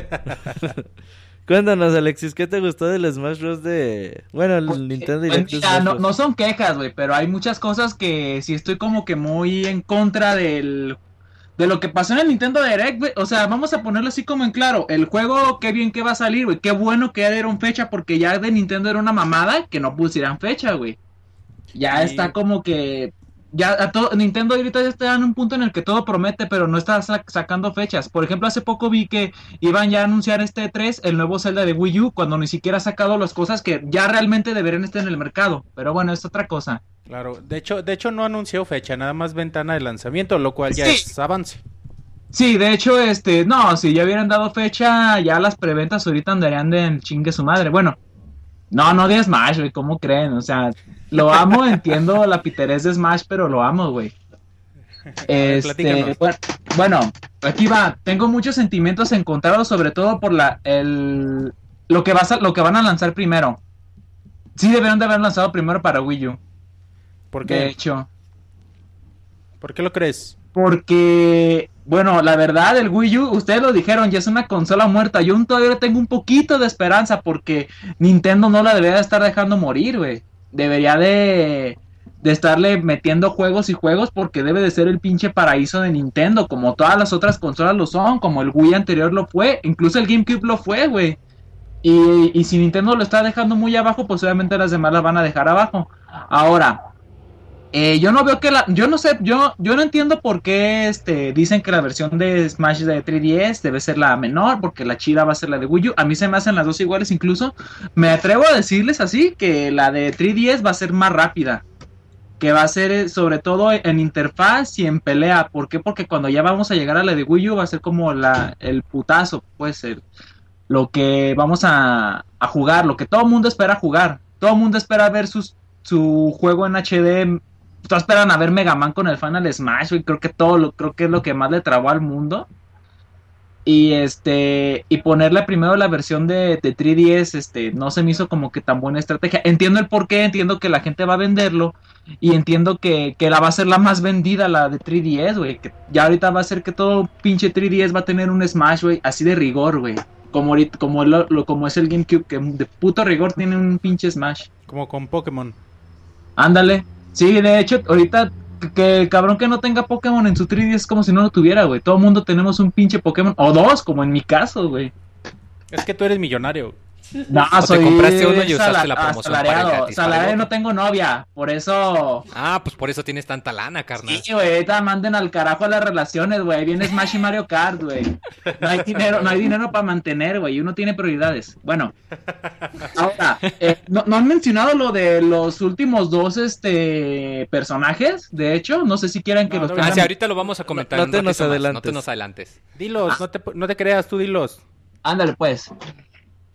Cuéntanos, Alexis, ¿qué te gustó del Smash Bros. de. Bueno, el pues, Nintendo Direct? Pues no, no, son quejas, güey, pero hay muchas cosas que sí estoy como que muy en contra del. De lo que pasó en el Nintendo Direct, güey. O sea, vamos a ponerlo así como en claro. El juego, qué bien que va a salir, güey. Qué bueno que ya dieron fecha, porque ya de Nintendo era una mamada que no pusieran fecha, güey. Ya está como que ya a todo, Nintendo ahorita ya está en un punto en el que todo promete, pero no está sacando fechas. Por ejemplo, hace poco vi que iban ya a anunciar este 3, el nuevo Zelda de Wii U, cuando ni siquiera ha sacado las cosas que ya realmente deberían estar en el mercado. Pero bueno, es otra cosa. Claro, de hecho, de hecho no anunció fecha, nada más ventana de lanzamiento, lo cual ya es avance. Sí, de hecho, este, no, si ya hubieran dado fecha, ya las preventas ahorita andarían de chingue su madre. Bueno, no, no de Smash, güey, ¿cómo creen? O sea, lo amo, entiendo la piterez de Smash, pero lo amo, güey. Este, bueno, aquí va. Tengo muchos sentimientos encontrados, sobre todo por la el lo que vas a, lo que van a lanzar primero. Sí debieron de haber lanzado primero para Wii U. ¿Por qué? De hecho. ¿Por qué lo crees? Porque, bueno, la verdad, el Wii U, ustedes lo dijeron, ya es una consola muerta. Yo todavía tengo un poquito de esperanza porque Nintendo no la debería de estar dejando morir, güey debería de, de estarle metiendo juegos y juegos porque debe de ser el pinche paraíso de Nintendo, como todas las otras consolas lo son, como el Wii anterior lo fue, incluso el GameCube lo fue, güey. Y, y si Nintendo lo está dejando muy abajo, pues obviamente las demás la van a dejar abajo. Ahora, eh, yo no veo que la, yo no sé, yo, yo no entiendo por qué este, dicen que la versión de Smash de 3DS debe ser la menor, porque la chida va a ser la de Wii U. A mí se me hacen las dos iguales, incluso me atrevo a decirles así que la de 3DS va a ser más rápida, que va a ser eh, sobre todo en interfaz y en pelea. ¿Por qué? Porque cuando ya vamos a llegar a la de Wii U va a ser como la, el putazo, pues el, lo que vamos a, a jugar, lo que todo el mundo espera jugar. Todo el mundo espera ver sus, su juego en HD todos esperan a ver Mega Man con el Final Smash, y Creo que todo lo, creo que es lo que más le trabó al mundo. Y este, y ponerle primero la versión de, de 3DS, este, no se me hizo como que tan buena estrategia. Entiendo el porqué, entiendo que la gente va a venderlo. Y entiendo que, que la va a ser la más vendida, la de 3DS, güey. Que ya ahorita va a ser que todo pinche 3DS va a tener un Smash, güey, así de rigor, güey. Como, ahorita, como, lo, como es el GameCube, que de puto rigor tiene un pinche Smash. Como con Pokémon. Ándale. Sí, de hecho, ahorita que cabrón que no tenga Pokémon en su 3D es como si no lo tuviera, güey. Todo el mundo tenemos un pinche Pokémon, o dos, como en mi caso, güey. Es que tú eres millonario. No, soy te compraste uno y usaste la promoción salariado. Salariado, no tengo novia, por eso. Ah, pues por eso tienes tanta lana, carnal. Sí, güey, ahorita manden al carajo a las relaciones, güey. Viene Smash y Mario Kart, güey. No hay dinero, no hay dinero para mantener, güey. Y uno tiene prioridades. Bueno, ahora, eh, ¿no, han mencionado lo de los últimos dos este personajes? De hecho, no sé si quieran que los. Ah, sí, ahorita lo vamos a comentar. No, te, nos adelantes. no te nos adelantes. Dilos, ah. no, te, no te creas, tú dilos. Ándale, pues.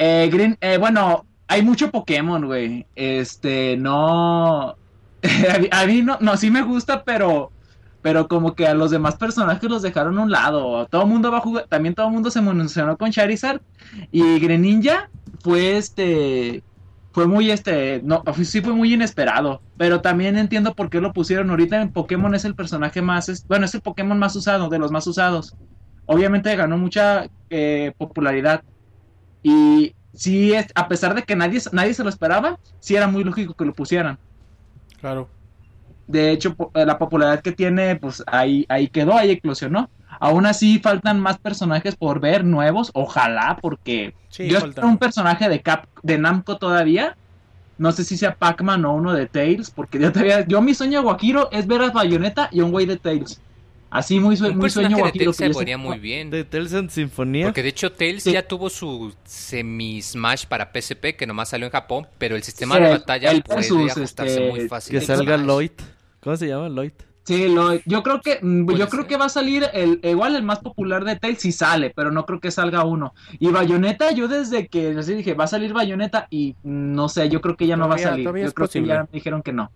Eh, Green, eh, bueno, hay mucho Pokémon, güey. Este, no. a mí no, no, sí me gusta, pero pero como que a los demás personajes los dejaron a un lado. Todo el mundo va a jugar, también todo el mundo se emocionó con Charizard y Greninja fue este fue muy este no sí fue muy inesperado, pero también entiendo por qué lo pusieron ahorita en Pokémon es el personaje más bueno, es el Pokémon más usado, de los más usados. Obviamente ganó mucha eh, popularidad y sí es a pesar de que nadie nadie se lo esperaba, sí era muy lógico que lo pusieran. Claro. De hecho, eh, la popularidad que tiene, pues ahí, ahí quedó, ahí eclosionó. Aún así, faltan más personajes por ver, nuevos, ojalá, porque Sí, yo espero un personaje de Cap, de Namco todavía. No sé si sea Pac-Man o uno de Tails, porque yo todavía, yo mi sueño guajiro es ver a Bayonetta y un güey de Tails. Así muy, sue- Un muy sueño de que se vería muy bien. De Tales and Sinfonía. Porque de hecho Tails Sí. ya tuvo su semi-smash para PSP que nomás salió en Japón, pero el sistema Sí, de batalla el puede ajustarse este, muy fácil. que en salga Smash. Lloyd. ¿Cómo se llama Lloyd? Sí, lo, yo creo que mm, yo creo que va a salir el igual el más popular de Tails si sale, pero no creo que salga uno. Y Bayonetta, yo desde que así dije, va a salir Bayonetta y mm, no sé, yo creo que ya no va a salir. Yo es creo posible. que ya me dijeron que no.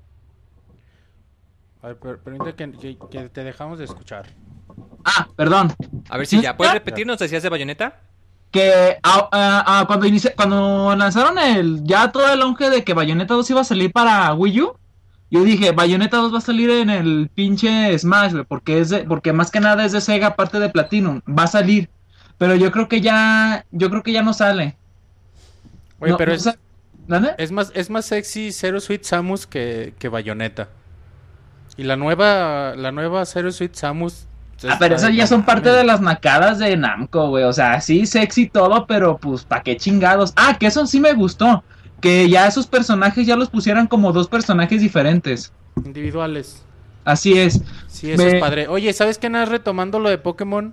A ver, per- permite que, que- que te dejamos de escuchar. Ah, perdón. A ver si ¿Sí ya. ¿Puedes está? repetirnos? ¿Decías de Bayonetta? Que ah, ah, ah, cuando inicia, cuando lanzaron el ya todo el auge de que Bayonetta 2 iba a salir para Wii U, yo dije, Bayonetta 2 va a salir en el pinche Smash, güey, porque es de- porque más que nada es de Sega aparte de Platinum, va a salir. Pero yo creo que ya yo creo que ya no sale. Oye, No, pero no es, es más es más sexy Zero Sweet Samus que, que Bayonetta. Y la nueva la nueva Zero Sweet Samus Ah, pero esas ya son parte de las nacadas de Namco, güey. O sea, sí, sexy todo, pero pues, ¿pa' qué chingados? Ah, que eso sí me gustó. Que ya esos personajes ya los pusieran como dos personajes diferentes. individuales. Así es. Sí, eso Me- es padre. Oye, ¿sabes qué? Nada, retomando lo de Pokémon,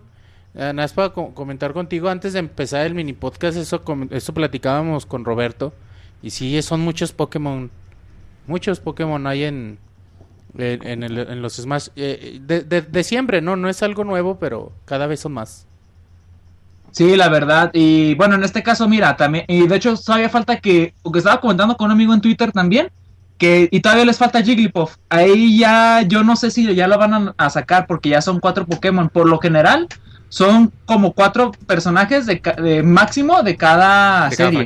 eh, nada para co- comentar contigo, antes de empezar el mini podcast, eso, eso platicábamos con Roberto. Y sí, son muchos Pokémon. Muchos Pokémon hay en, en, en el- en los Smash. eh, de, de- de siempre, ¿no? No es algo nuevo, pero cada vez son más. Sí, la verdad. Y bueno, en este caso, mira, también. Y de hecho, todavía falta que. Porque estaba comentando con un amigo en Twitter también. Que, y todavía les falta Jigglypuff. Ahí ya, yo no sé si ya lo van a, a sacar porque ya son cuatro Pokémon. Por lo general, son como cuatro personajes de, ca- de máximo de cada De serie.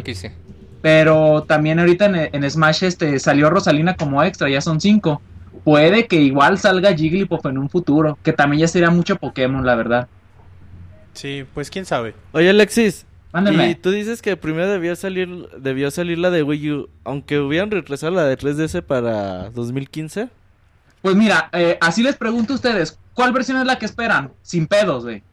Pero también ahorita en, en Smash este salió Rosalina como extra, ya son cinco. Puede que igual salga Jigglypuff en un futuro, que también ya sería mucho Pokémon, la verdad. Sí, pues quién sabe. Oye, Alexis. Mándenme. Y tú dices que primero debió salir debió salir la de Wii U, aunque hubieran retrasado la de 3DS para 2015. Pues mira, eh, así les pregunto a ustedes, ¿cuál versión es la que esperan? Sin pedos, güey.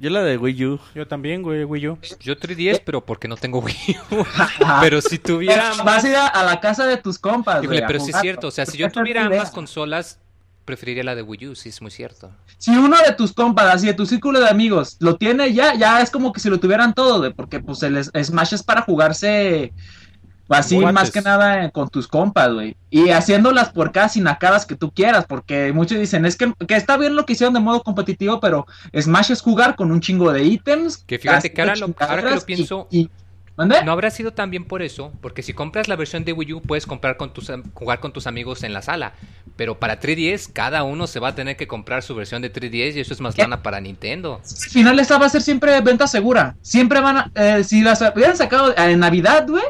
Yo la de Wii U. Yo también, güey, Wii U. Yo 3DS, pero porque no tengo Wii U. pero si tuviera Vas a ir a, la casa de tus compas, güey. Híjole, a pero sí es cierto. O sea, si yo tuviera ambas consolas, preferiría la de Wii U. Sí, es muy cierto. Si uno de tus compas, así de tu círculo de amigos, lo tiene ya, ya es como que si lo tuvieran todo, güey, porque pues el Smash es para jugarse así más que nada eh, con tus compas, güey. Y haciendo las porcadas y nacadas que tú quieras, porque muchos dicen, es que, que está bien lo que hicieron de modo competitivo, pero Smash es jugar con un chingo de ítems. Que fíjate que ahora lo- ahora que lo y- pienso- y-. No habrá sido también por eso, porque si compras la versión de Wii U puedes comprar con tus am- jugar con tus amigos en la sala, pero para 3DS cada uno se va a tener que comprar su versión de 3DS y eso es más ¿Qué? lana para Nintendo. Al final esta va a ser siempre venta segura. Siempre van a, eh, si las hubieran sacado en Navidad, güey,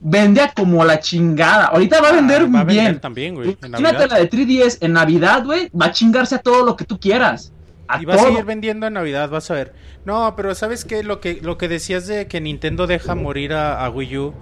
vendía como la chingada. Ahorita va a vender Ah, va a vender bien. también, güey. Imagínate la de 3DS en Navidad, güey, va a chingarse a todo lo que tú quieras. A Y va a seguir vendiendo en Navidad, vas a ver. No, pero ¿sabes qué? Lo que, lo que decías de que Nintendo deja morir a, a Wii U,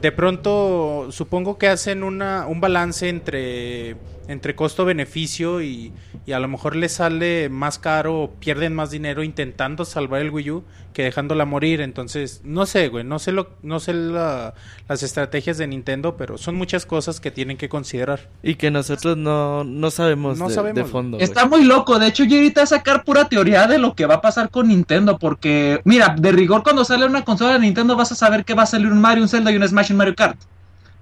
de pronto supongo que hacen una, un balance entre, entre costo-beneficio y, y a lo mejor les sale más caro o pierden más dinero intentando salvar el Wii U que dejándola morir. Entonces, no sé, güey, no sé, lo, no sé la- las estrategias de Nintendo, pero son muchas cosas que tienen que considerar. Y que nosotros no, no sabemos, No de, sabemos. de fondo. güey. Está muy loco. De hecho, yo ahorita a sacar pura teoría de lo que va a pasar con Nintendo. Porque, mira, de rigor, cuando sale una consola de Nintendo, vas a saber que va a salir un Mario, un Zelda y un Smash en Mario Kart.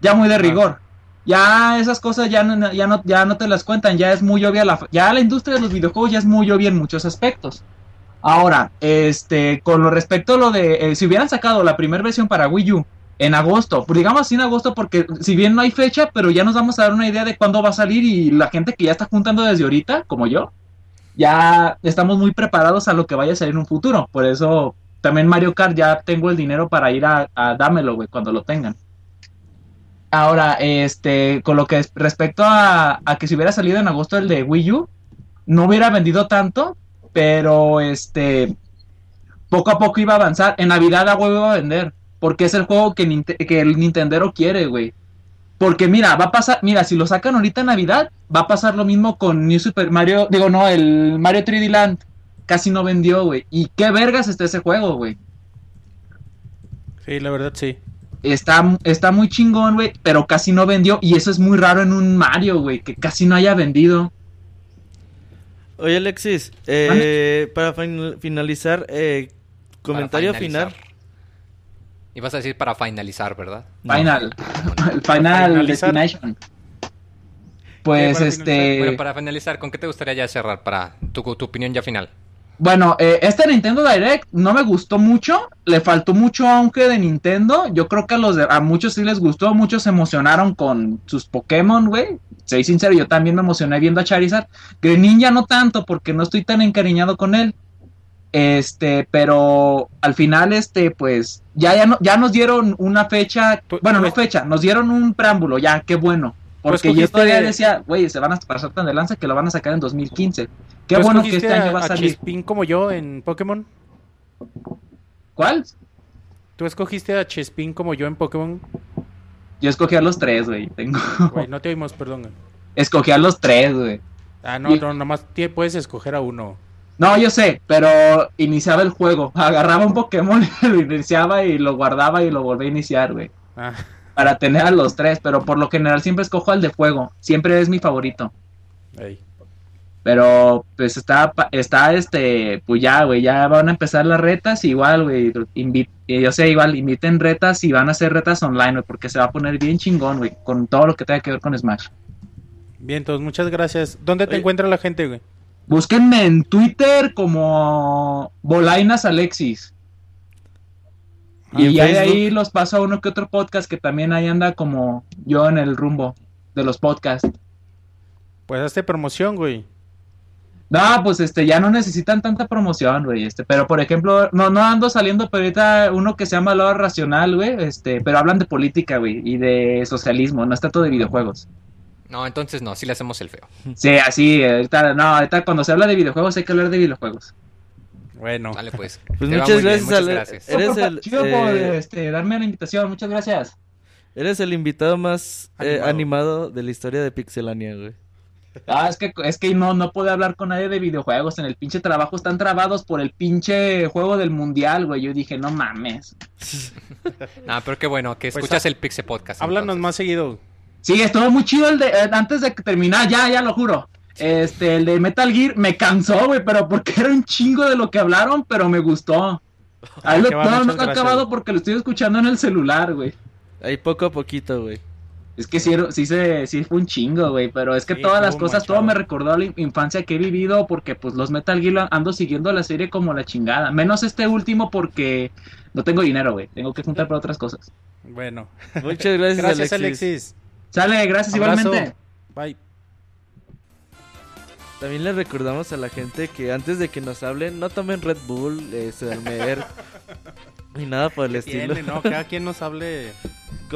Ya muy de rigor. Ya esas cosas ya no, ya no, ya no te las cuentan. Ya es muy obvia la. Ya la industria de los videojuegos ya es muy obvia en muchos aspectos. Ahora, este, con lo respecto a lo de. eh, si hubieran sacado la primera versión para Wii U en agosto, pues digamos así en agosto, porque si bien no hay fecha, pero ya nos vamos a dar una idea de cuándo va a salir y la gente que ya está juntando desde ahorita, como yo, ya estamos muy preparados a lo que vaya a salir en un futuro. Por eso también Mario Kart ya tengo el dinero para ir a, a dámelo, güey, cuando lo tengan. Ahora, este, con lo que es respecto a, que si hubiera salido en agosto el de Wii U, no hubiera vendido tanto, pero este, poco a poco iba a avanzar. En Navidad a huevo iba a vender, porque es el juego que, que el Nintendero quiere, güey. Porque mira, va a pasar, mira, si lo sacan ahorita en Navidad, va a pasar lo mismo con New Super Mario, digo, no, el Mario 3D Land. Casi no vendió, güey. Y qué vergas está ese juego, güey. Sí, la verdad sí. Está, está muy chingón, güey, pero casi no vendió. Y eso es muy raro en un Mario, güey, que casi no haya vendido. Oye, Alexis, eh, para fin- finalizar, eh, comentario Para final. finalizar. Y vas a decir para finalizar, ¿verdad? No. Final. El Final finalizar. Destination. Pues para este. Bueno, para finalizar, ¿con qué te gustaría ya cerrar para tu, tu opinión ya final? Bueno, eh, este Nintendo Direct no me gustó mucho, le faltó mucho aunque de Nintendo. Yo creo que a los de- a muchos sí les gustó, muchos se emocionaron con sus Pokémon, güey. Soy sincero, yo también me emocioné viendo a Charizard. Greninja no tanto porque no estoy tan encariñado con él. Este, pero al final este pues ya ya, no- ya nos dieron una fecha, Tú- bueno, no es- fecha, nos dieron un preámbulo, ya, qué bueno. Porque yo todavía decía, güey, se van a pasar tan de lanza que lo van a sacar en 2015. Qué ¿Tú bueno que este año va a a salir. Chespin como yo en Pokémon? ¿Cuál? ¿Tú escogiste a Chespin como yo en Pokémon? Yo escogí a los tres, güey. Tengo... Güey, no te oímos, perdón. güey. Escogí a los tres, güey. Ah, no, Y- no, nomás puedes escoger a uno. No, yo sé, pero iniciaba el juego. Agarraba un Pokémon, lo iniciaba y lo guardaba y lo volví a iniciar, güey. Ah, Para tener a los tres, pero por lo general siempre escojo al de fuego. Siempre es mi favorito. ahí. Pero pues está, está este, pues ya, güey, ya van a empezar las retas. Igual, güey, eh, yo sé, igual, inviten retas y van a hacer retas online, güey, porque se va a poner bien chingón, güey, con todo lo que tenga que ver con Smash. Bien, entonces muchas gracias. ¿Dónde te Oye. encuentra la gente, güey? Búsquenme en Twitter como Bolainas Alexis. Ah, y ya de ahí los paso a uno que otro podcast que también ahí anda como yo en el rumbo de los podcasts. Pues hazte promoción, güey. No, pues este, ya no necesitan tanta promoción, güey. Este, pero por ejemplo, no, no ando saliendo, pero ahorita uno que se llama Lado Racional, güey. Este, pero hablan de política, güey, y de socialismo, no está todo de videojuegos. No, entonces no, sí le hacemos el feo. Sí, así, ahorita, no, ahorita cuando se habla de videojuegos hay que hablar de videojuegos. Bueno, Dale pues. Pues muchas gracias, muchas Ale- gracias. Eres No, por el, chido por eh, este, darme la invitación, muchas gracias. eres el invitado más eh, Animado. animado de la historia de Pixelania, güey. Ah, es que, es que no, no pude hablar con nadie de videojuegos. En el pinche trabajo están trabados por el pinche juego del mundial, güey. Yo dije, no mames. No, pero qué bueno que Pues, escuchas ah, el Pixel Podcast. háblanos entonces. más seguido. Sí, estuvo muy chido el de. eh, antes de que terminar, ya, ya lo juro. Este, el de Metal Gear me cansó, güey, pero porque era un chingo de lo que hablaron, pero me gustó. Ahí lo, no, no muchas lo he gracias. acabado porque lo estoy escuchando en el celular, güey. Ahí poco a poquito, güey. Es que sí, sí, se, sí fue un chingo, güey, pero es que Sí, todas las cosas, todo me recordó a la infancia que he vivido porque pues los Metal Gear ando siguiendo la serie como la chingada. Menos este último porque no tengo dinero, güey. Tengo que juntar para otras cosas. Bueno, Muchas gracias, gracias, Alexis. Alexis. Sale, gracias Abrazo. igualmente. Bye. También le recordamos a la gente que antes de que nos hablen, no tomen Red Bull, eh, Sedarmer, ni nada por el estilo. Tiene, no, cada quien nos hable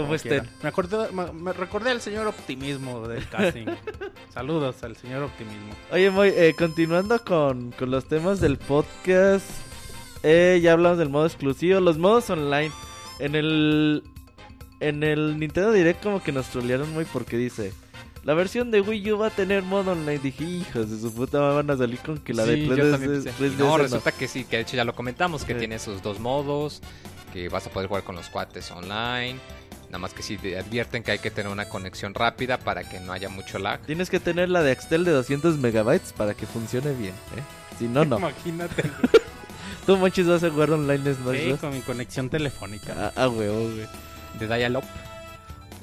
Me, acordé, me, me recordé al señor optimismo del casting. Saludos al señor optimismo. Oye, Moy, eh, continuando con, con los temas del podcast, eh, ya hablamos del modo exclusivo, los modos online. En el, en el Nintendo Direct como que nos trolearon muy porque dice, la versión de Wii U va a tener modo online. Dije, hijos de su puta van a salir con que la de Sí, yo 3DS también pensé. 3DS No, resulta que sí, que de hecho ya lo comentamos, que Sí. tiene sus dos modos, que vas a poder jugar con los cuates online. Nada más que sí te advierten que hay que tener una conexión rápida para que no haya mucho lag. Tienes que tener la de Axtel de 200 megabytes para que funcione bien, ¿eh? Si no, no. Imagínate. Tú, Monchis, vas a jugar online Smash Sí, con mi conexión telefónica. Ah, ah, huevo, güey. De Dial-Up.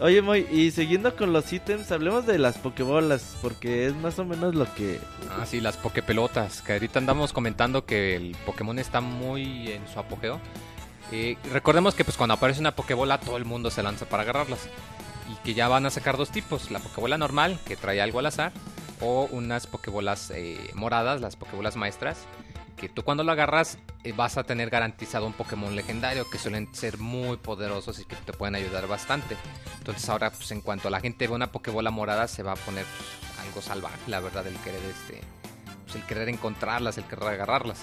Oye, Moy, y siguiendo con los ítems, hablemos de las pokebolas, porque es más o menos lo que... Ah, sí, las pokepelotas, que ahorita andamos comentando que el Pokémon está muy en su apogeo. Eh, recordemos que pues cuando aparece una pokebola todo el mundo se lanza para agarrarlas. Y que ya van a sacar dos tipos, la pokebola normal, que trae algo al azar, o unas pokebolas eh, moradas, las pokebolas maestras, que tú cuando lo agarras eh, vas a tener garantizado un Pokémon legendario que suelen ser muy poderosos y que te pueden ayudar bastante. Entonces ahora pues en cuanto la gente ve una Pokébola morada se va a poner algo salvaje, la verdad, el querer este pues, el querer encontrarlas, el querer agarrarlas.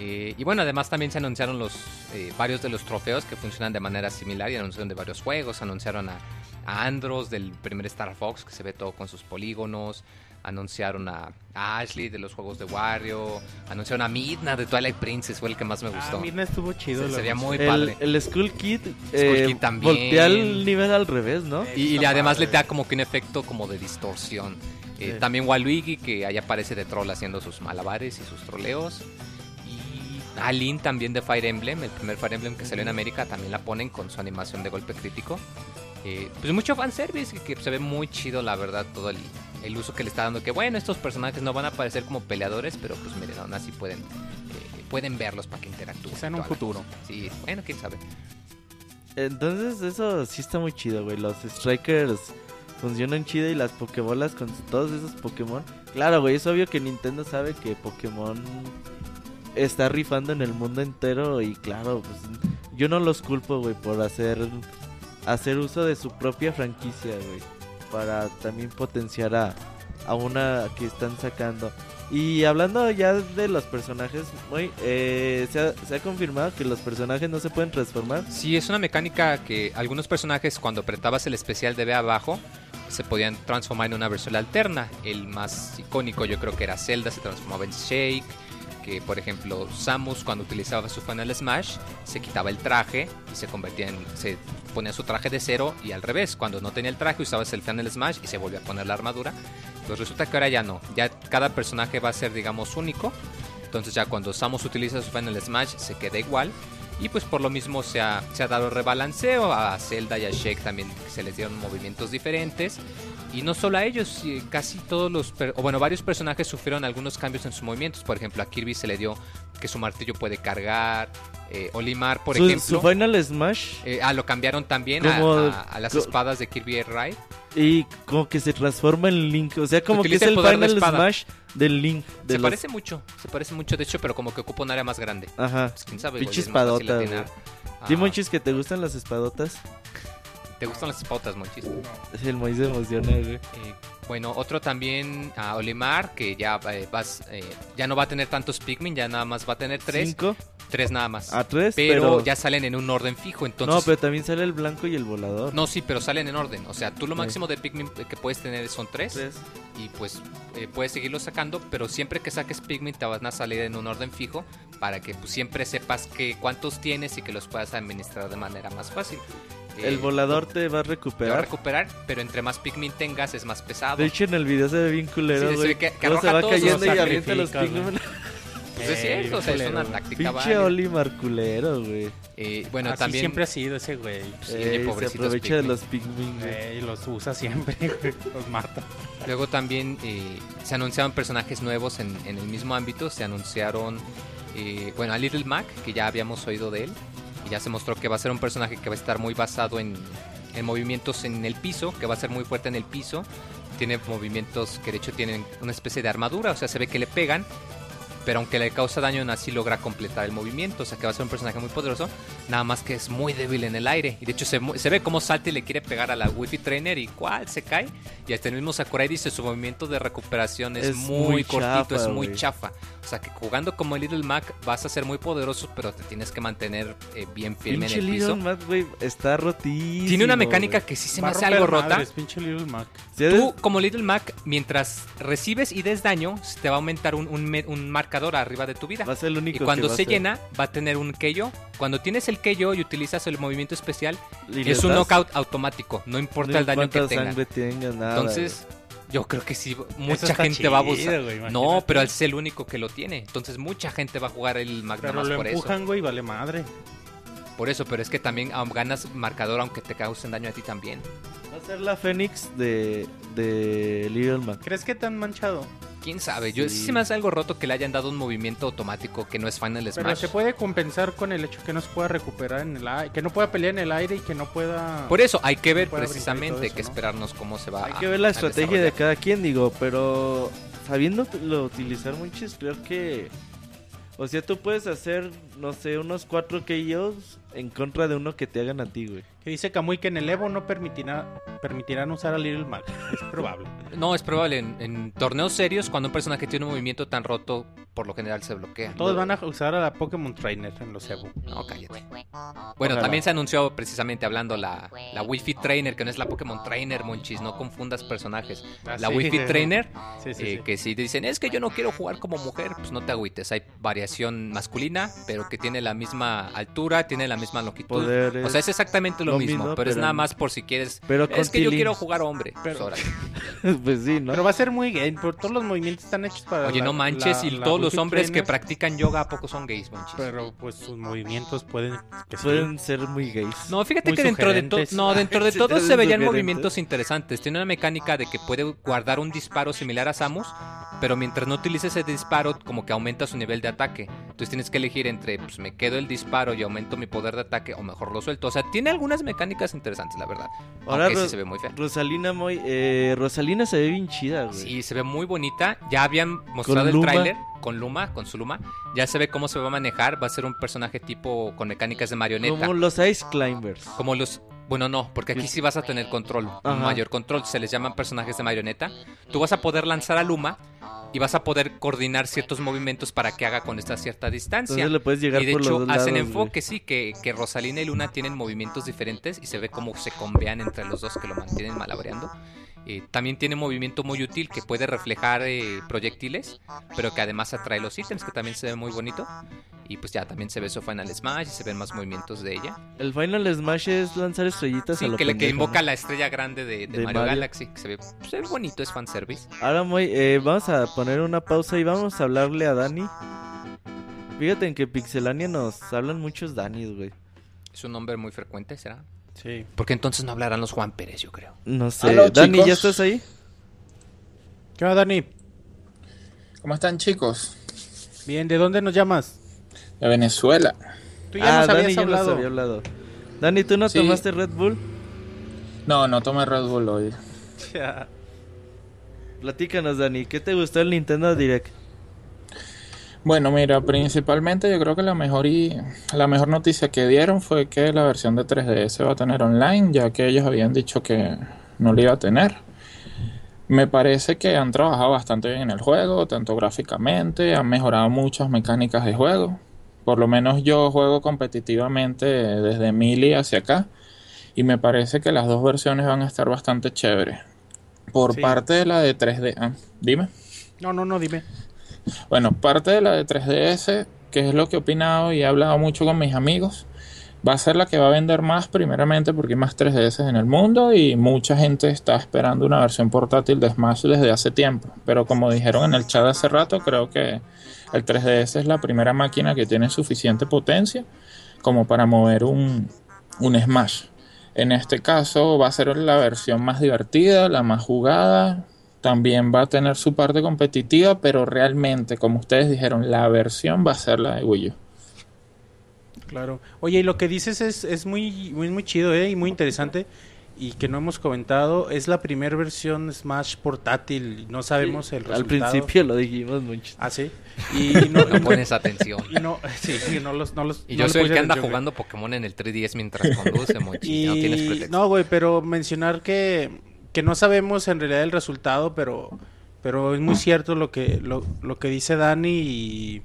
Eh, y bueno, además también se anunciaron los eh, varios de los trofeos que funcionan de manera similar y anunciaron de varios juegos. Anunciaron a, a Andros del primer Star Fox que se ve todo con sus polígonos. Anunciaron a, a Ashley de los juegos de Wario. Anunciaron a Midna de Twilight Princess, fue el que más me gustó. Ah, Midna estuvo chido. Se, veía muy el, padre. el Skull Kid, Skull eh, Kid también. voltea el nivel al revés, ¿no? Y, además le da como que un efecto como de distorsión. Eh, Sí. También Waluigi, que ahí aparece de troll haciendo sus malabares y sus troleos. Y Alin también de Fire Emblem, el primer Fire Emblem que salió en América, también la ponen con su animación de golpe crítico. Eh, pues mucho fanservice, que, que se ve muy chido, la verdad, todo el, el uso que le está dando. Que bueno, estos personajes no van a aparecer como peleadores, pero pues miren, aún así pueden, eh, pueden verlos para que interactúen. Quizá en un futuro. Sí, bueno, quién sabe. Entonces eso sí está muy chido, güey. Los strikers funcionan chido y las pokebolas con todos esos Pokémon. Claro, güey, es obvio que Nintendo sabe que Pokémon está rifando en el mundo entero y claro, pues yo no los culpo, güey, por hacer hacer uso de su propia franquicia, güey, para también potenciar a, a una que están sacando. Y hablando ya de los personajes, güey, eh, se, se ha confirmado que los personajes no se pueden transformar. Sí, es una mecánica que algunos personajes cuando apretabas el especial de B abajo se podían transformar en una versión alterna. El más icónico yo creo que era Zelda, se transformaba en Shake. Que por ejemplo Samus cuando utilizaba su Final Smash se quitaba el traje y se convertía en... se ponía su traje de cero y al revés. Cuando no tenía el traje usabas el Final Smash y se volvía a poner la armadura. Pues resulta que ahora ya no. Ya cada personaje va a ser digamos único. Entonces ya cuando Samus utiliza su Final Smash se queda igual. Y pues por lo mismo se ha, se ha dado rebalanceo. A Zelda y a Shake también se les dieron movimientos diferentes. Y no solo a ellos, casi todos los... o bueno, varios personajes sufrieron algunos cambios en sus movimientos. Por ejemplo, a Kirby se le dio que su martillo puede cargar. Eh, Olimar, por su, ejemplo... su Final Smash eh, ah, lo cambiaron también a, Como- a- a las espadas de Kirby Air Ride. y como que se transforma en Link. O sea, como que es el el de Final. Smash del Link. De Se parece mucho, se parece mucho de hecho, pero como que ocupa un área más grande. Ajá. Pues quién sabe, Pinche espadota. Ah, ¿Sí, Monchis, que te gustan las espadotas? ¿Te gustan las espadas, Monchis? El Mois se emociona, güey. Eh, bueno, otro también a Olimar, que ya eh, vas, eh, ya no va a tener tantos Pikmin, ya nada más va a tener tres, ¿Cinco? tres nada más. A tres, pero, pero... ya salen en un orden fijo, entonces. No, pero también sale el blanco y el volador. No, sí, pero salen en orden. O sea, tú lo máximo de Pikmin que puedes tener son tres. Tres. Y pues eh, puedes seguirlo sacando, pero siempre que saques Pikmin te van a salir en un orden fijo para que pues, siempre sepas que cuántos tienes y que los puedas administrar de manera más fácil. El Eh, volador te va a te va a recuperar. recuperar, pero entre más Pikmin tengas es más pesado. De hecho, en el video se ve bien culero, Sí, se güey. ve que- que se va todos cayendo y avienta los Pikmin. Pues es cierto, o sea, es una táctica Pinche válida. Olimar culero, güey. Eh, bueno, Así también siempre ha sido ese güey. Sí, se aprovecha de Pikmin. los Pikmin, güey. Y los usa siempre, güey. Los mata. Luego también eh, se anunciaron personajes nuevos en, en el mismo ámbito. Se anunciaron, eh, bueno, a Little Mac, que ya habíamos oído de él. Y ya se mostró que va a ser un personaje que va a estar muy basado en, en movimientos en el piso, que va a ser muy fuerte en el piso. Tiene movimientos que de hecho tienen una especie de armadura, o sea, se ve que le pegan. Pero aunque le causa daño, aún así logra completar el movimiento. O sea que va a ser un personaje muy poderoso. Nada más que es muy débil en el aire. Y de hecho se, ve como salta y le quiere pegar a la Wi-Fi Trainer. Y cuál se cae. Y hasta el mismo Sakurai dice su movimiento de recuperación es, Es muy, muy cortito, chafa, es muy chafa. O sea que jugando como Little Mac vas a ser muy poderoso, pero te tienes que mantener eh, bien firme Pinche en el Little piso. Mac, güey, está rotísimo. Tiene una mecánica que sí se Va me a hace algo rota. madres, pinche Little Mac. ¿Sí Tú, como Little Mac, mientras recibes y des daño, se te va a aumentar un, un un marcador arriba de tu vida. Va a ser el único Y cuando que va a se llena, va a tener un Keio. Cuando tienes el Keio y utilizas el movimiento especial, es un das, knockout automático. No importa no el daño que tenga. sangre tenga, nada, Entonces, yo creo que sí, mucha está gente va a abusar. güey, no, pero él es el único que lo tiene. Entonces, mucha gente va a jugar el Mac nada Pero más lo por eso. empujan, güey, vale madre. Por eso, pero es que también ganas marcador aunque te causen daño a ti también. Va a ser la Fénix de, de Little Mac. ¿Crees que tan manchado? quién sabe. Yo sí. se me hace algo roto que le hayan dado un movimiento automático que no es Final Smash. Pero se puede compensar con el hecho que no se pueda recuperar en el aire, que no pueda pelear en el aire y que no pueda. Por eso hay que ver precisamente, que esperarnos cómo se va. Hay que ver la estrategia de cada quien, digo, pero sabiendo lo utilizar muchos, creo que o sea, tú puedes hacer, no sé, unos 4 KOs en contra de uno que te hagan a ti, güey. Que dice Kamui que en el Evo no permitirá, permitirán usar a Little Mac. Es probable. No, es probable. En, torneos serios, cuando un personaje tiene un movimiento tan roto, por lo general se bloquea. Todos van a usar a la Pokémon Trainer en los Evo. No, cállate. Bueno, también se anunció precisamente hablando la, la Wi-Fi Trainer, que no es la Pokémon Trainer, Monchis. No confundas personajes. Ah, la Wi-Fi Trainer, eh, que si dicen, es que yo no quiero jugar como mujer, pues no te agüites. Hay variación masculina, pero que tiene la misma altura, tiene la misma longitud. O sea, es exactamente lo, mismo, pero, es nada más por si quieres. Pero es que yo quiero jugar hombre. Pues, pues, sí, ¿no? Pero va a ser muy gay, por todos los movimientos están hechos para. Oye, no manches, y todos los hombres que practican yoga a poco son gays, manches. Pero pues sus movimientos pueden. pueden ser muy gays. No, fíjate que dentro de todo. No, dentro de todo se veían movimientos interesantes. Tiene una mecánica de que puede guardar un disparo similar a Samus, pero mientras no utilice ese disparo, como que aumenta su nivel de ataque. Entonces tienes que elegir entre, pues me quedo el disparo y aumento mi poder de ataque, o mejor lo suelto. O sea, tiene algunas mecánicas interesantes, la verdad. Ahora sí se ve muy fea. Rosalina, muy, eh, Rosalina se ve bien chida, güey. Sí, se ve muy bonita. Ya habían mostrado el tráiler con Luma, con su Luma. Ya se ve cómo se va a manejar. Va a ser un personaje tipo con mecánicas de marioneta. Como los Ice Climbers. Como los bueno, no, porque aquí sí vas a tener control, un mayor control. Se les llaman personajes de marioneta. Tú vas a poder lanzar a Luma y vas a poder coordinar ciertos movimientos para que haga con esta cierta distancia. Entonces le puedes llegar y de por hecho los hacen lados, enfoque, sí, que, que Rosalina y Luna tienen movimientos diferentes y se ve cómo se convean entre los dos que lo mantienen malabreando. Eh, también tiene movimiento muy útil que puede reflejar eh, proyectiles, pero que además atrae los ítems, que también se ve muy bonito. Y pues ya también se ve su Final Smash y se ven más movimientos de ella. El Final Smash es lanzar estrellitas sí, a lo que, pendejo, que invoca ¿no? la estrella grande de, de, De Mario, Mario. Galaxy. Que se, ve, se ve bonito, es fanservice. Ahora, muy, eh, vamos a poner una pausa y vamos a hablarle a Dani. Fíjate en que Pixelania nos hablan muchos Danis, güey. Es un nombre muy frecuente, ¿será? Sí. Porque entonces no hablarán los Juan Pérez, yo creo. No sé. Dani, chicos. ¿ya estás ahí? ¿Qué onda, Dani? ¿Cómo están chicos? Bien, ¿de dónde nos llamas? De Venezuela. Tú ya nos Ah, Dani habías ya nos hablado. había hablado. Dani, ¿tú no Sí. tomaste Red Bull? No, no tomé Red Bull hoy. Platícanos, Dani. ¿Qué te gustó el Nintendo Direct? Bueno, mira, principalmente yo creo que la mejor y la mejor noticia que dieron fue que la versión de 3DS va a tener online, ya que ellos habían dicho que no lo iba a tener. Me parece que han trabajado bastante bien en el juego, tanto gráficamente, han mejorado muchas mecánicas de juego. Por lo menos yo juego competitivamente desde Melee hacia acá y me parece que las dos versiones van a estar bastante chéveres. Por Sí. parte de la de 3D, ah, dime. No, no, no, dime. Bueno, parte de la de 3DS, que es lo que he opinado y he hablado mucho con mis amigos, va a ser la que va a vender más primeramente porque hay más 3DS en el mundo y mucha gente está esperando una versión portátil de Smash desde hace tiempo. Pero como dijeron en el chat hace rato, creo que el 3DS es la primera máquina que tiene suficiente potencia como para mover un, un Smash. En este caso va a ser la versión más divertida, la más jugada. También va a tener su parte competitiva, pero realmente, como ustedes dijeron, la versión va a ser la de Wii U. Claro. Oye, y lo que dices es, es muy, muy, chido, ¿eh? Y muy interesante. Y que no hemos comentado, es la primera versión Smash portátil. No sabemos el resultado. Al principio lo dijimos mucho. Ah, sí. Y no, No pones atención. y no, sí, sí, no los, no los. Y no yo soy el que anda jugando Pokémon en el 3DS mientras conduce, Monchi. No tienes Y pretexto. no, güey, pero mencionar que, que no sabemos en realidad el resultado, pero pero es muy cierto lo que lo, lo que dice Dani y,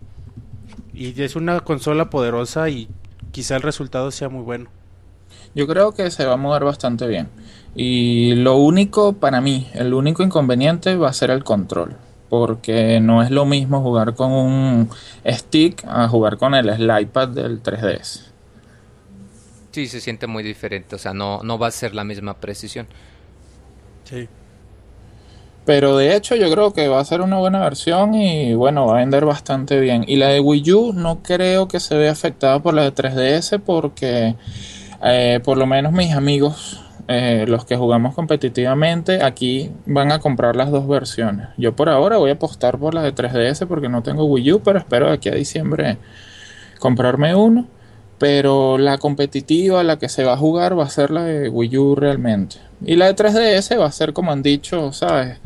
y es una consola poderosa y quizá el resultado sea muy bueno. Yo creo que se va a mover bastante bien. Y lo único para mí, el único inconveniente va a ser el control. Porque no es lo mismo jugar con un stick a jugar con el slidepad del 3DS. Sí, se siente muy diferente. O sea, no, no va a ser la misma precisión. Sí. Pero de hecho yo creo que va a ser una buena versión y bueno, va a vender bastante bien. Y la de Wii U no creo que se vea afectada por la de 3DS porque eh, por lo menos mis amigos eh, los que jugamos competitivamente, aquí van a comprar las dos versiones. Yo por ahora voy a apostar por la de 3DS porque no tengo Wii U, pero espero de aquí a diciembre comprarme uno. Pero la competitiva, la que se va a jugar, va a ser la de Wii U realmente. Y la de 3DS va a ser, como han dicho, ¿sabes?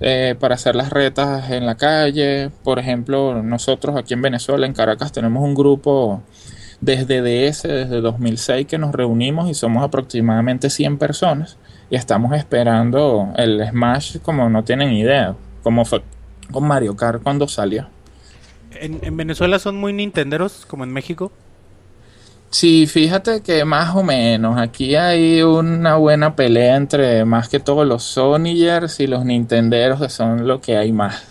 Eh, para hacer las retas en la calle. Por ejemplo, nosotros aquí en Venezuela, en Caracas, tenemos un grupo desde DS, desde 2006 que nos reunimos y somos aproximadamente 100 personas y estamos esperando el Smash como no tienen idea, como fue con Mario Kart cuando salió. ¿En, en Venezuela son muy nintenderos como en México? Sí, fíjate que más o menos, aquí hay una buena pelea entre más que todos los Sonyers y los Nintenderos que son lo que hay más.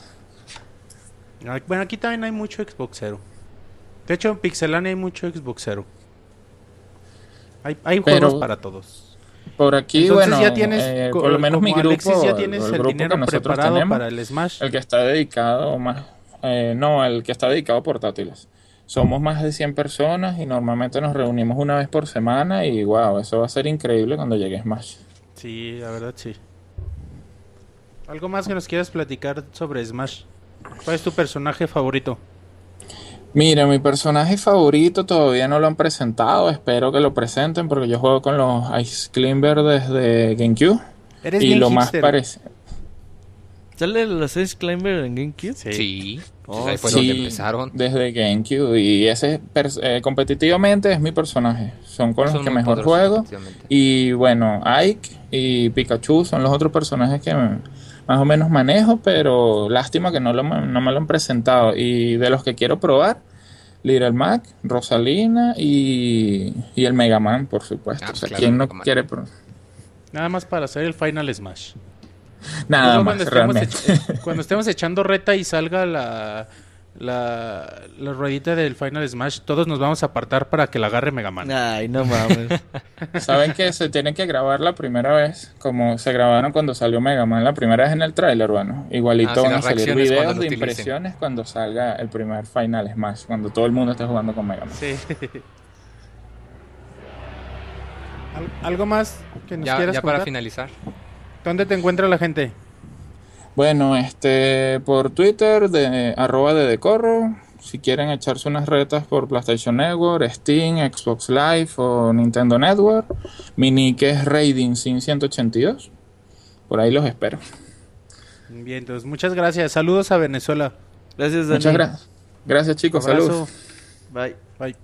Bueno, aquí también hay mucho Xboxero. De hecho, en Pixelania hay mucho Xboxero. Hay, hay Pero- juegos para todos. Por aquí, Entonces bueno, ya tienes, eh, por lo menos mi grupo, Alexis, ya tienes el el, grupo dinero preparado tenemos, para el Smash. El que está dedicado más, eh, no, el que está dedicado a portátiles. Somos más de 100 personas y normalmente nos reunimos una vez por semana y wow, eso va a ser increíble cuando llegue Smash. Sí, la verdad sí. ¿Algo más que nos quieras platicar sobre Smash? ¿Cuál es tu personaje favorito? Mira, mi personaje favorito todavía no lo han presentado, espero que lo presenten porque yo juego con los Ice Climber desde GameCube Eres y lo más parecido. ¿Sale los Ice Climber en GameCube? Sí. Oh, Pues ahí fue Sí, donde empezaron. desde GameCube y ese eh, competitivamente es mi personaje, son con Son los que mejor juego. Y bueno, Ike y Pikachu son los otros personajes que me- más o menos manejo, pero lástima que no, lo, no me lo han presentado. Y de los que quiero probar, Little Mac, Rosalina y, y el Mega Man, por supuesto. Ah, o sea, claro, ¿quién no quiere probar? Nada más para hacer el Final Smash. Nada más, cuando, estemos realmente. cuando estemos echando reta y salga la, la, la ruedita del Final Smash, todos nos vamos a apartar para que la agarre Mega Man. Ay, no mames. Saben que se tienen que grabar la primera vez, como se grabaron cuando salió Mega Man, la primera vez en el tráiler, bueno, igualito Ah, van a salir videos de impresiones cuando salga el primer Final Smash, cuando todo el mundo esté jugando con Mega Man. Sí. Al- ¿Algo más que nos Ya, quieras ya para contar? finalizar. ¿Dónde te encuentra la gente? Bueno, este, por Twitter, de arroba de decorro, si quieren echarse unas retas por PlayStation Network, Steam, Xbox Live o Nintendo Network, mi nick es Raiding Sin 182, por ahí los espero. Bien, entonces muchas gracias. Saludos a Venezuela. Gracias, Dani. Muchas gracias. Gracias chicos, Abrazo. saludos. Bye. Bye.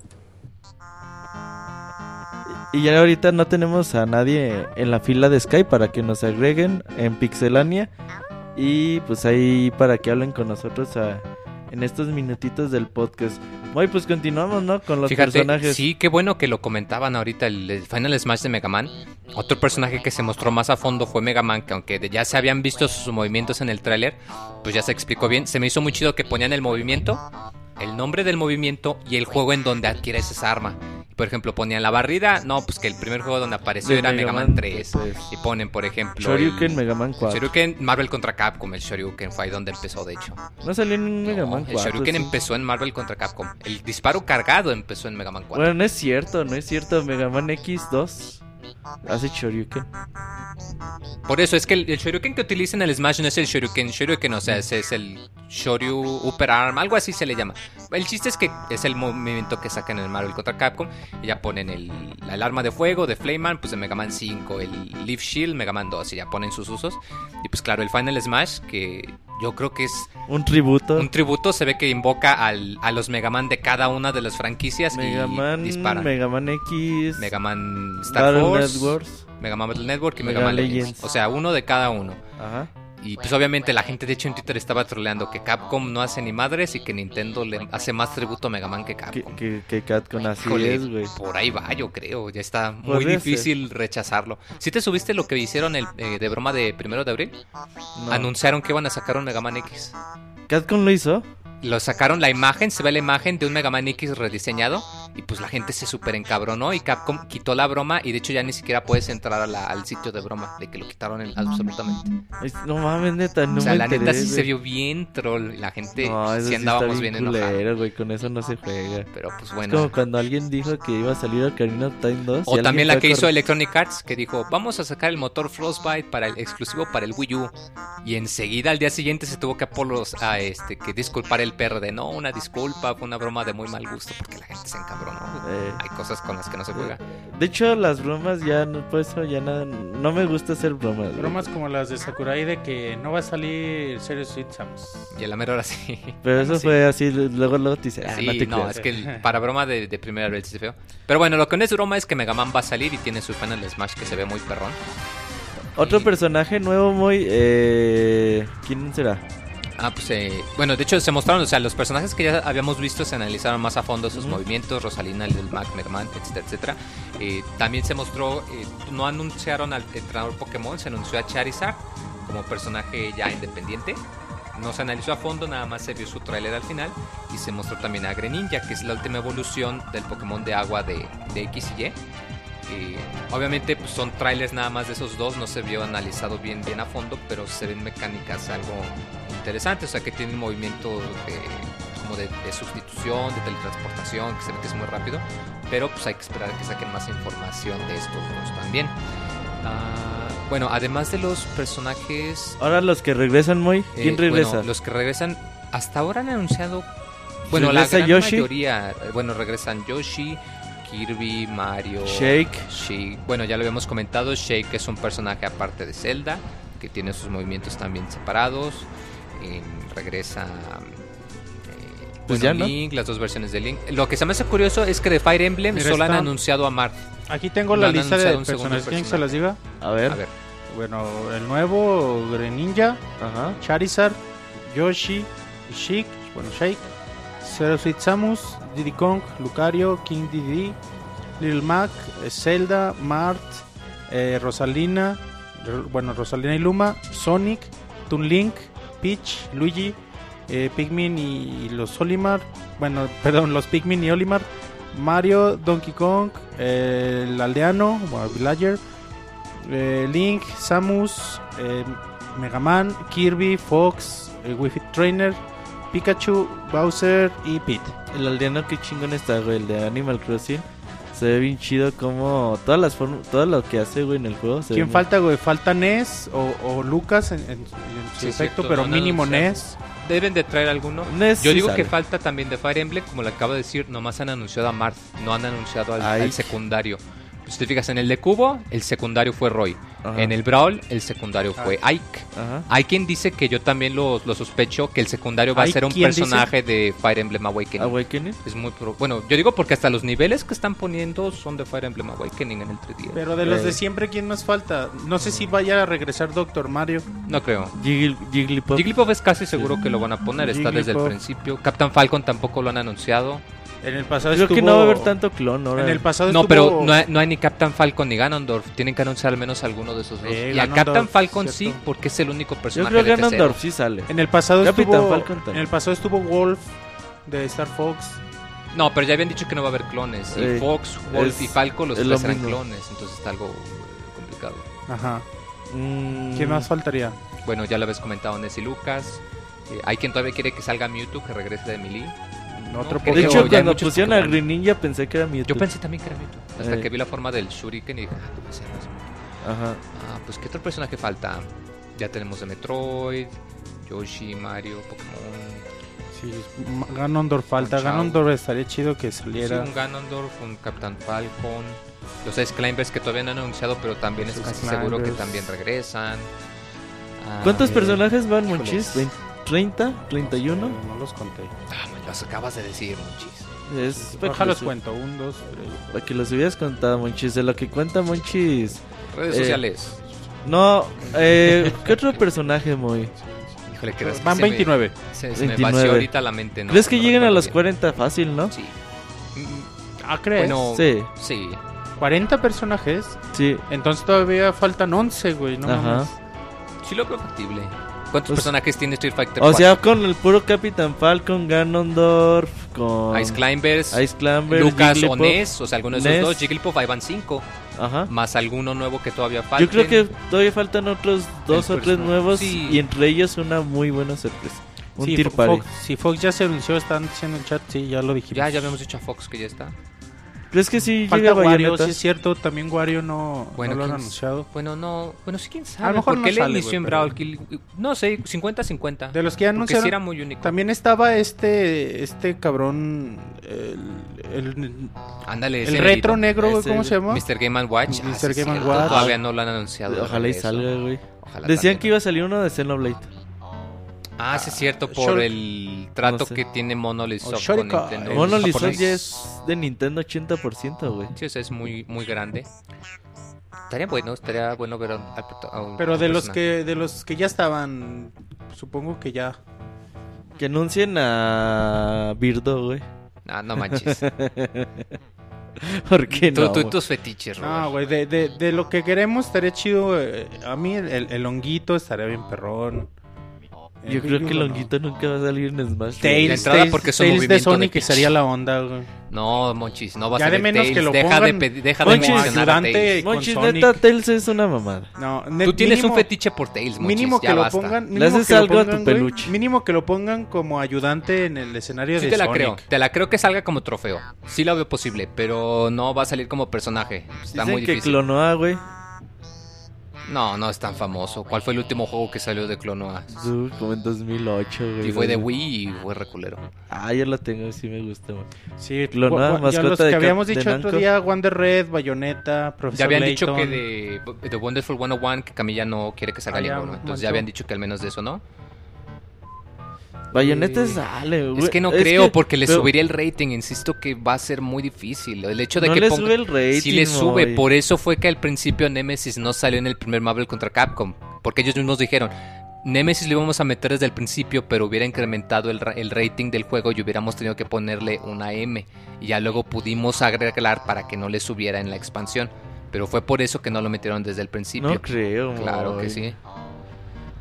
Y ya ahorita no tenemos a nadie en la fila de Skype para que nos agreguen en Pixelania. Y pues ahí para que hablen con nosotros a- en estos minutitos del podcast. Muy pues continuamos, ¿no? Con los Fíjate, personajes. sí, qué bueno que lo comentaban ahorita el, el Final Smash de Mega Man. Otro personaje que se mostró más a fondo fue Mega Man, que aunque ya se habían visto sus movimientos en el tráiler, pues ya se explicó bien. Se me hizo muy chido que ponían el movimiento, el nombre del movimiento y el juego en donde adquieres esa arma. Por ejemplo, ponían la barrida, no, pues que el primer juego donde apareció De era Mega Man Man 3. tres. Y ponen, por ejemplo, Shoryuken, el- Mega Man 4. Shoryuken, Marvel contra Capcom, el Shoryuken fue ahí donde empezó, de hecho. No salió en Mega No, Man el 4. Shoryuken sí. empezó en Marvel contra Capcom. El disparo cargado empezó en Mega Man 4. Bueno, no es cierto, no es cierto. Mega Man X2 hace Shoryuken. Por eso es que el, el Shoryuken que utiliza en el Smash no es el Shoryuken Shoryuken, o sea, es el Shoryu Upper Arm, algo así se le llama. El chiste es que es el movimiento que sacan en el Marvel contra Capcom y ya ponen el, el arma de fuego de Flameman, pues de Mega Man 5, el Leaf Shield, Mega Man 2 y ya ponen sus usos. Y pues claro, el Final Smash que yo creo que es Un tributo. un tributo, se ve que invoca al- a los Mega Man de cada una de las franquicias Mega y Man, disparan. Mega Man X, Mega Man Star Battle Force, Networks. Mega Man Battle Network y Mega Mega, Man Legends. Legends. O sea, uno de cada uno. Ajá. Y pues obviamente la gente de hecho en Twitter estaba troleando que Capcom no hace ni madres y que Nintendo le hace más tributo a Mega Man que Capcom. que, que Catcon así Híjole, es, güey. por ahí va, yo creo. Ya está muy difícil rechazarlo. ¿Sí te subiste lo que hicieron el, eh, de broma de primero de abril? No. Anunciaron que iban a sacar un Mega Man X. ¿Catcon lo hizo? Lo sacaron la imagen, se ve la imagen de un Mega Man X rediseñado y pues la gente se super encabronó y Capcom quitó la broma y de hecho ya ni siquiera puedes entrar a la- al sitio de broma, de que lo quitaron el- absolutamente. No mames, neta, no o sea, me la neta sí se vio bien troll la gente No, sí andábamos bien, bien culero, güey, con eso no se juega. Pero pues Es bueno. como cuando alguien dijo que iba a salir Ocarina of Time 2. y O también la que hizo Electronic Arts, que dijo, vamos a sacar el motor Frostbite para el exclusivo para el Wii U. Y enseguida al día siguiente se tuvo que apolos a este que disculpar el perro de no, una disculpa, fue una broma de muy mal gusto porque la gente se encabronó. Eh. Hay cosas con las que no se juega. De hecho, las bromas ya, no, por eso ya nada, no me gusta hacer bromas. güey. Bromas como las de Sakurai de que no va a salir Serious Sweet Samus. Y a la mera hora sí. Pero eso Sí. fue así, luego luego te dice, ah, Sí, no te no, es que el- para broma de, de primera vez se feo. Pero bueno, lo que no es broma es que Mega Man va a salir y tiene su panel Smash que se ve muy perrón. Otro Y- personaje nuevo muy... Eh... ¿Quién será? Ah, pues eh, bueno, de hecho se mostraron, o sea, los personajes que ya habíamos visto se analizaron más a fondo sus Ujú. movimientos, Rosalina, Little Mac, Merman, etcétera, etcétera. Eh, también se mostró, eh, no anunciaron al entrenador Pokémon, se anunció a Charizard como personaje ya independiente. No se analizó a fondo, nada más se vio su tráiler al final y se mostró también a Greninja, que es la última evolución del Pokémon de agua de, de X y Y. Eh, obviamente pues, son trailers nada más de esos dos, no se vio analizado bien, bien a fondo, pero se ven mecánicas algo interesantes, o sea que tienen movimiento de, como de, de sustitución, de teletransportación, que se ve que es muy rápido, pero pues hay que esperar a que saquen más información de estos dos también. Ah, bueno, además de los personajes... Ahora los que regresan muy... ¿Quién eh, regresa? bueno, los que regresan, hasta ahora han anunciado... Bueno, la ¿Regresa gran Yoshi? mayoría, eh, bueno, regresan Yoshi, Kirby, Mario, Shake. Shake. Bueno, ya lo habíamos comentado, Shake es un personaje aparte de Zelda, que tiene sus movimientos también separados. Eh, regresa eh, Pues bueno, ya, ¿no? Link, las dos versiones de Link. Lo que se me hace curioso es que de Fire Emblem Mira, solo han anunciado a Marth. Aquí tengo No la lista de personajes. ¿Quieren que se las diga? A ver. A ver, Bueno, el nuevo Greninja, Ajá. Charizard, Yoshi, Sheik, bueno, Shake, Sweet Samus, Diddy Kong, Lucario, King Diddy, Little Mac, eh, Zelda, Mart, eh, Rosalina, Ro- bueno, Rosalina y Luma, Sonic, Toon Link, Peach, Luigi, eh, Pikmin y los Olimar, bueno, perdón, los Pikmin y Olimar, Mario, Donkey Kong, el aldeano, eh, Link, Samus, eh, Mega Man, Kirby, Fox, Wi-Fi Trainer, Pikachu, Bowser y Pete. El aldeano que chingón está, güey, el de Animal Crossing. Se ve bien chido como todas las formas, todo lo que hace, güey, en el juego. se ¿Quién falta, güey? Falta Ness o, o Lucas en, en- en su Sí, efecto, cierto, pero no mínimo. Ness. deben de traer alguno. Ness Yo sí digo sale. que falta también de Fire Emblem, como le acabo de decir, nomás han anunciado a Marth, no han anunciado al, secundario. Si te fijas en el de Cubo, el secundario fue Roy. Ajá. En el Brawl, el secundario fue Ah. Ike. Ajá. Hay quien dice que yo también lo, lo sospecho que el secundario va a ¿Hay ser un quien dice? personaje de Fire Emblem Awakening. Awakening. es muy pro- bueno, yo digo porque hasta los niveles que están poniendo son de Fire Emblem Awakening en el 3D. Pero de los Eh. de siempre, ¿quién más falta? No sé si vaya a regresar Doctor Mario. No creo. Jiggly- Jigglypuff. Jigglypuff es casi seguro que lo van a poner, está desde el principio. Captain Falcon tampoco lo han anunciado. En el pasado Creo estuvo... que no va a haber tanto clon ahora. En el pasado No, estuvo... pero no hay, no hay ni Captain Falcon ni Ganondorf. Tienen que anunciar al menos alguno de esos dos. Eh, y a Ganondorf, Captain Falcon cierto. sí, porque es el único Yo personaje creo que. Ganondorf sí sale. En el pasado Capitán estuvo... Falcon también. En el pasado estuvo Wolf de Star Fox. No, pero ya habían dicho que no va a haber clones. Y Eh, Fox, Wolf es- y Falco los es lo tres eran clones. Entonces está algo complicado. Ajá. Mm, ¿Quién más faltaría? Bueno, ya lo habéis comentado Nessie Lucas. Eh, hay quien todavía quiere que salga Mewtwo, que regrese de Melee. Otro que De Pokémon. hecho, cuando muchos pusieron a Pokémon. Greninja pensé que era Mewtwo. Yo pensé también que era Mewtwo. Hasta Eh. que vi la forma del Shuriken y dije, ah, ser, es Mewtwo. Ajá. Ah, pues ¿qué otro personaje falta? Ya tenemos de Metroid, Yoshi, Mario, Pokémon. Sí, Ganondorf falta. Ganondorf estaría chido que Sí, saliera. un Ganondorf, un Captain Falcon. Los Ice Climbers que todavía no han anunciado, pero también es casi seguro que también regresan. Ah, ¿Cuántos eh, personajes van. Monchis? ¿Vein- ¿30? ¿31? No los conté. Ah, me los acabas de decir, Monchis. Es que, Ojalá los cuento. Un, dos, tres. para que los hubieras contado, Monchis. De lo que cuenta Monchis. Redes Eh, sociales. No, eh, ¿qué otro personaje, muy? Híjole, ¿crees que Van se me- 29. se, se me 29. vació ahorita la mente, ¿no? ¿Crees que No lleguen a los bien. 40 fácil, no? Sí. Ah, ¿crees? Bueno, Sí, sí. 40 personajes. sí. Entonces todavía faltan 11, güey. No Ajá. mames. Sí lo veo factible. ¿Cuántos Pues- personajes tiene Street Fighter O 4? sea, con el puro Capitán Falcon, Ganondorf, con Ice Climbers, Ice Climber, Lucas o Jigglypuff. Ness, o sea, alguno de esos Ness. dos. Jigglypuff, ahí van cinco. Ajá. Más alguno nuevo que todavía falta. Yo creo que todavía faltan otros dos El o tres nuevos Sí. y entre ellos una muy buena sorpresa. Un Sí, Tier Fo- Party. Fox, si Fox ya se anunció, están diciendo en el chat, sí, ya lo dijimos. Ya, ya habíamos dicho a Fox que ya está. ¿Crees que sí Falta llega Wario, Bayonetta? sí es cierto, también Wario no, Bueno, no lo han ¿quién- anunciado. Bueno, no. Bueno, sí, quién sabe. A lo mejor porque no él sale, inició en pero- Brawl. Kill- No sé, 50-50. De los que ya anunciaron, sí era muy único. también estaba este este cabrón, el, el, Ándale, el ese retro negro, güey, ¿cómo se llama? Mr. Game Watch. Mr. Ah, sí, Game Watch. Todavía no lo han anunciado. Ojalá y salga, güey. Ojalá Decían también. que iba a salir uno de Xenoblade. Ah, sí, es cierto, por el trato No sé. que tiene Monolith Soft con Nintendo. Monolith. Soft ya es de Nintendo 80%, güey. Sí, o sea, es muy, muy grande. Estaría bueno, estaría bueno ver a un, a un- Pero a de los que de los que ya estaban, supongo que ya. Que anuncien a Birdo, güey. Ah, no manches. ¿Por qué no? tú tus fetiches, No, güey, de, de, de lo que queremos estaría chido. eh, a mí el, el, el honguito estaría bien perrón. Yo creo que el no. honguito nunca va a salir en Smash. De Tails, entrada Tails- porque es un Tails de movimiento de Sonic que pitch. sería la onda, güey. No, Monchis, no va a Ya de salir menos Tails. que lo deja, pongan de, deja de Monchis, mencionar a ayudante. Tails. con Monchis, Sonic. neta, Tails es una mamada. No, ne- Tú tienes un mínimo- fetiche por Tails, Monchis. Mínimo ya que lo basta. pongan. Le Mínimo haces que lo algo a tu pongan, güey, peluche. Mínimo que lo pongan como ayudante en el escenario Sí de te la creo, te la creo que salga como trofeo. Sí la veo posible, pero no va a salir como personaje. Está Dicen muy que difícil. Clonoa, güey. No, no es tan famoso. ¿Cuál fue el último juego que salió de Clonoa? Como en 2008, güey. Y fue de Wii y fue reculero. Ah, yo lo tengo, sí me gusta, güey. Sí, ya mascota los de que Cap- habíamos de dicho otro día, Wonder Red, Bayonetta, Profesor Ya habían dicho que de, de Wonderful 101 que Camilla no quiere que salga Ah, ninguno. Entonces manchó. ya habían dicho que al menos de eso, ¿no? Bayonetta sale, güey. Es que no creo, que- porque le pero subiría el rating. Insisto que va a ser muy difícil. El hecho de No que le ponga- sube el rating, Sí le sube. Por eso fue que al principio Nemesis no salió en el primer Marvel contra Capcom. Porque ellos mismos dijeron, Nemesis lo íbamos a meter desde el principio, pero hubiera incrementado el, ra- el rating del juego y hubiéramos tenido que ponerle una M. Y ya luego pudimos agregar para que no le subiera en la expansión. Pero fue por eso que no lo metieron desde el principio. No creo, Claro que sí.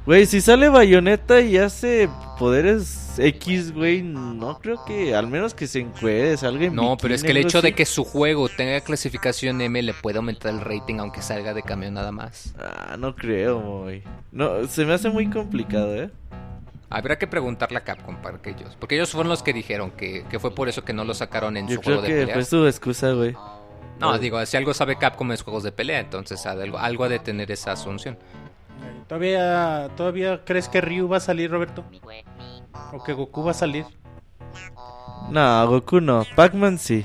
Güey, si sale Bayonetta y hace poderes X, güey, no creo que, al menos que se encuere, salga en No, pero es que el hecho de que su juego tenga clasificación M le puede aumentar el rating aunque salga de camión nada más. Ah, no creo, güey. No, se me hace muy complicado, ¿eh? Habrá que preguntarle a Capcom para que ellos. Porque ellos fueron los que dijeron que, que fue por eso que no lo sacaron en Yo su creo juego de que pelea. fue su excusa, güey. No, digo, si algo sabe Capcom es juegos de pelea, entonces algo, algo ha de tener esa asunción. ¿Todavía, ¿Todavía crees que Ryu va a salir, Roberto? ¿O que Goku va a salir? No, Goku no. Pac-Man sí.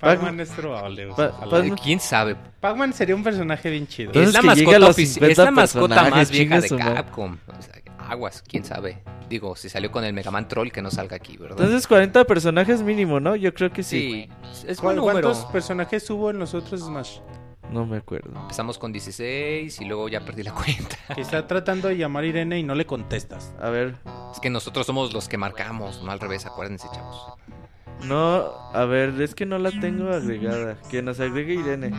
Pac-Man es probable. Pa- ojalá. pa- Eh, ¿Quién sabe? Pac-Man sería un personaje bien chido. Es la mascota, los ofici- 50 es la mascota más vieja de. Capcom. O sea, aguas, quién sabe. Digo, si salió con el Mega Man Troll, que no salga aquí, ¿verdad? Entonces 40 personajes mínimo, ¿no? Yo creo que sí. sí, es buen ¿Cuál- número. ¿Cuántos personajes hubo en los otros Smash? No me acuerdo. Empezamos con 16 y luego ya perdí la cuenta. Que está tratando de llamar a Irene y no le contestas. A ver. Es que nosotros somos los que marcamos, no al revés, acuérdense, chavos. No, a ver, es que no la tengo agregada. Que nos agregue Irene.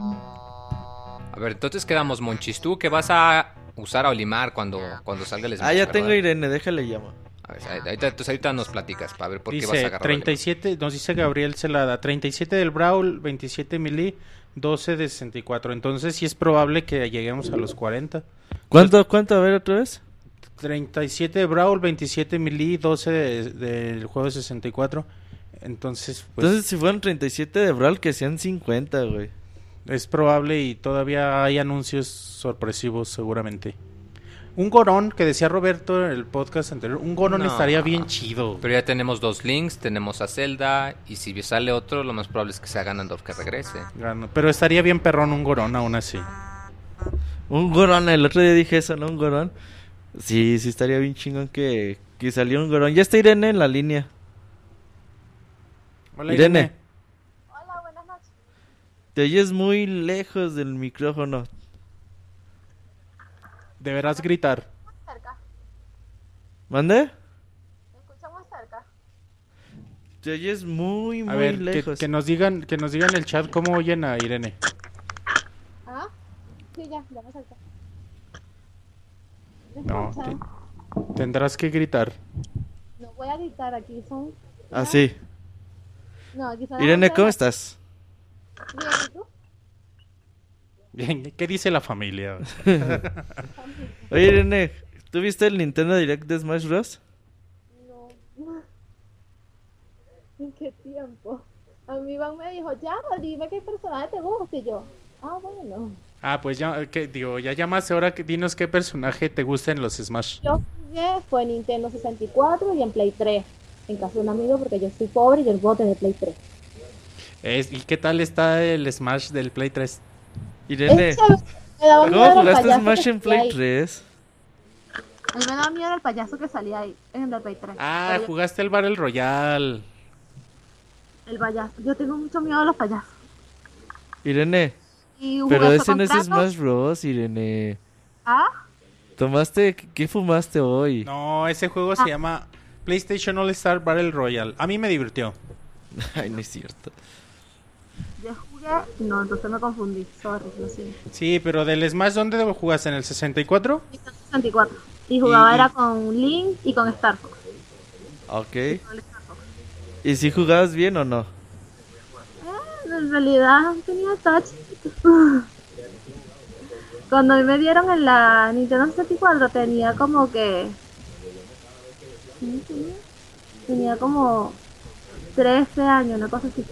A ver, entonces quedamos, Monchis. ¿Tú que vas a usar a Olimar cuando, cuando salga el Smash, Ah, ya verdad? tengo Irene, déjale llamo. A ver, ahorita, entonces ahorita nos platicas para ver por qué vas a Dice agarrar. 37, nos dice Gabriel Celada, 37 del Brawl, 27 Melee, 12 de 64. Entonces sí es probable que lleguemos a los 40. ¿Cuánto, cuánto? A ver otra vez. 37 de Brawl, 27 Melee, 12 de- del juego de 64. Entonces, pues Entonces, si fueron 37 de Brawl, que sean 50, güey. es probable y todavía hay anuncios sorpresivos seguramente. Un Gorón, que decía Roberto en el podcast anterior, un Gorón No. estaría bien chido. Pero ya tenemos dos links, tenemos a Zelda y si sale otro, lo más probable es que sea Ganondorf que regrese. Pero estaría bien perrón un Gorón aún así. Un Gorón, el otro día dije eso, ¿no? Un Gorón. Sí, sí estaría bien chingón que, que salió un Gorón. Ya está Irene en la línea. Hola, Irene. Hola, buenas noches. Te oyes muy lejos del micrófono. Deberás gritar. Cerca. ¿Mande? Me escuchamos cerca. Te oyes muy, muy A ver, que, lejos. que nos digan, que nos digan en el chat cómo oyen a Irene. ¿Ah? Sí, ya, ya me. ¿Me No, te- tendrás que gritar. No voy a gritar aquí, son... Así. No, aquí son... Ah, Irene, ¿cómo estás? Bien, ¿y tú? ¿Qué dice la familia? Oye, Irene, ¿tú viste el Nintendo Direct de Smash Bros? No. ¿En qué tiempo? A mí Iván me dijo, ya, dime qué personaje te gusta. Y yo, ah, bueno. Ah, pues ya, ¿qué? digo, ya llamaste ahora, que dinos qué personaje te gusta en los Smash. Yo jugué, fue en Nintendo 64 y en Play 3. En casa de un amigo porque yo soy pobre y yo no puedo tener Play 3. Es- ¿Y qué tal está el Smash del Play 3? Irene, Es chévere, me daba miedo ¿cómo el jugaste Smash en Play ahí. 3? A mí me daba miedo el payaso que salía ahí, en el Play 3. Ah, Pero jugaste el Battle Royale. El payaso. Yo tengo mucho miedo a los payasos. Irene, pero ese no es. Smash Bros, Irene. Ah, ¿Tomaste, qué fumaste hoy? No, ese juego se llama PlayStation All Star Battle Royale. A mí me divirtió. Ay, no es cierto. yo No, entonces me confundí. Sorry, lo siento. Sí, pero del Smash, ¿dónde jugaste? ¿En el 64? Nintendo 64. Y jugaba Y- era con Link y con Star Fox. Ok. El Star Fox. ¿Y si jugabas bien o no? Eh, en realidad tenía touch. Cuando a mí me dieron en la Nintendo 64 tenía como que... Tenía como 13 años, una cosa así.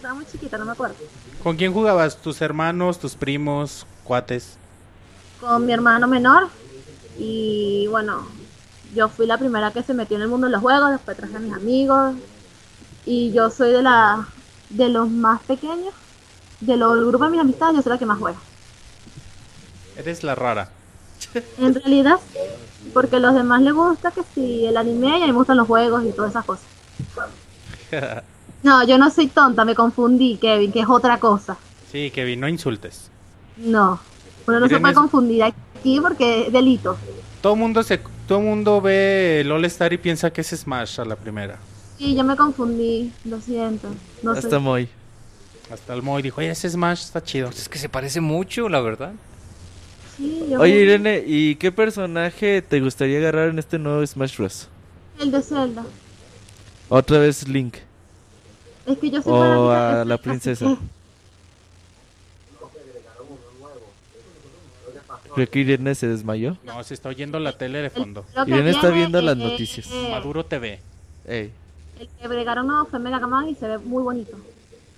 13. No, estaba muy chiquita, no me acuerdo. ¿Con quién jugabas? ¿Tus hermanos, tus primos, cuates? Con mi hermano menor. Y bueno, yo fui la primera que se metió en el mundo de los juegos, después traje a mis amigos. Y yo soy de la de los más pequeños. De los del grupo de mis amistades, yo soy la que más juega. Eres la rara. En realidad, porque a los demás les gusta que si el anime y a mí me gustan los juegos y todas esas cosas. No, yo no soy tonta, me confundí, Kevin, que es otra cosa. Sí, Kevin, no insultes. No, uno no se puede es- confundir aquí porque es delito. Todo mundo se, todo mundo ve el All Star y piensa que es Smash a la primera. Sí, yo me confundí, lo siento. No Hasta sé. muy. Hasta el Moy dijo, oye, ese Smash está chido. Pues es que se parece mucho, la verdad. Sí, yo Oye, Irene, ¿y qué personaje te gustaría agarrar en este nuevo Smash Bros? El de Zelda. Otra vez Link. Es que yo soy O a la princesa. Creo que Irene se desmayó. No, se está oyendo la tele de fondo. Que Irene está viendo las noticias. Maduro TV. Ey. El que agregaron nuevo fue Mega Man y se ve muy bonito.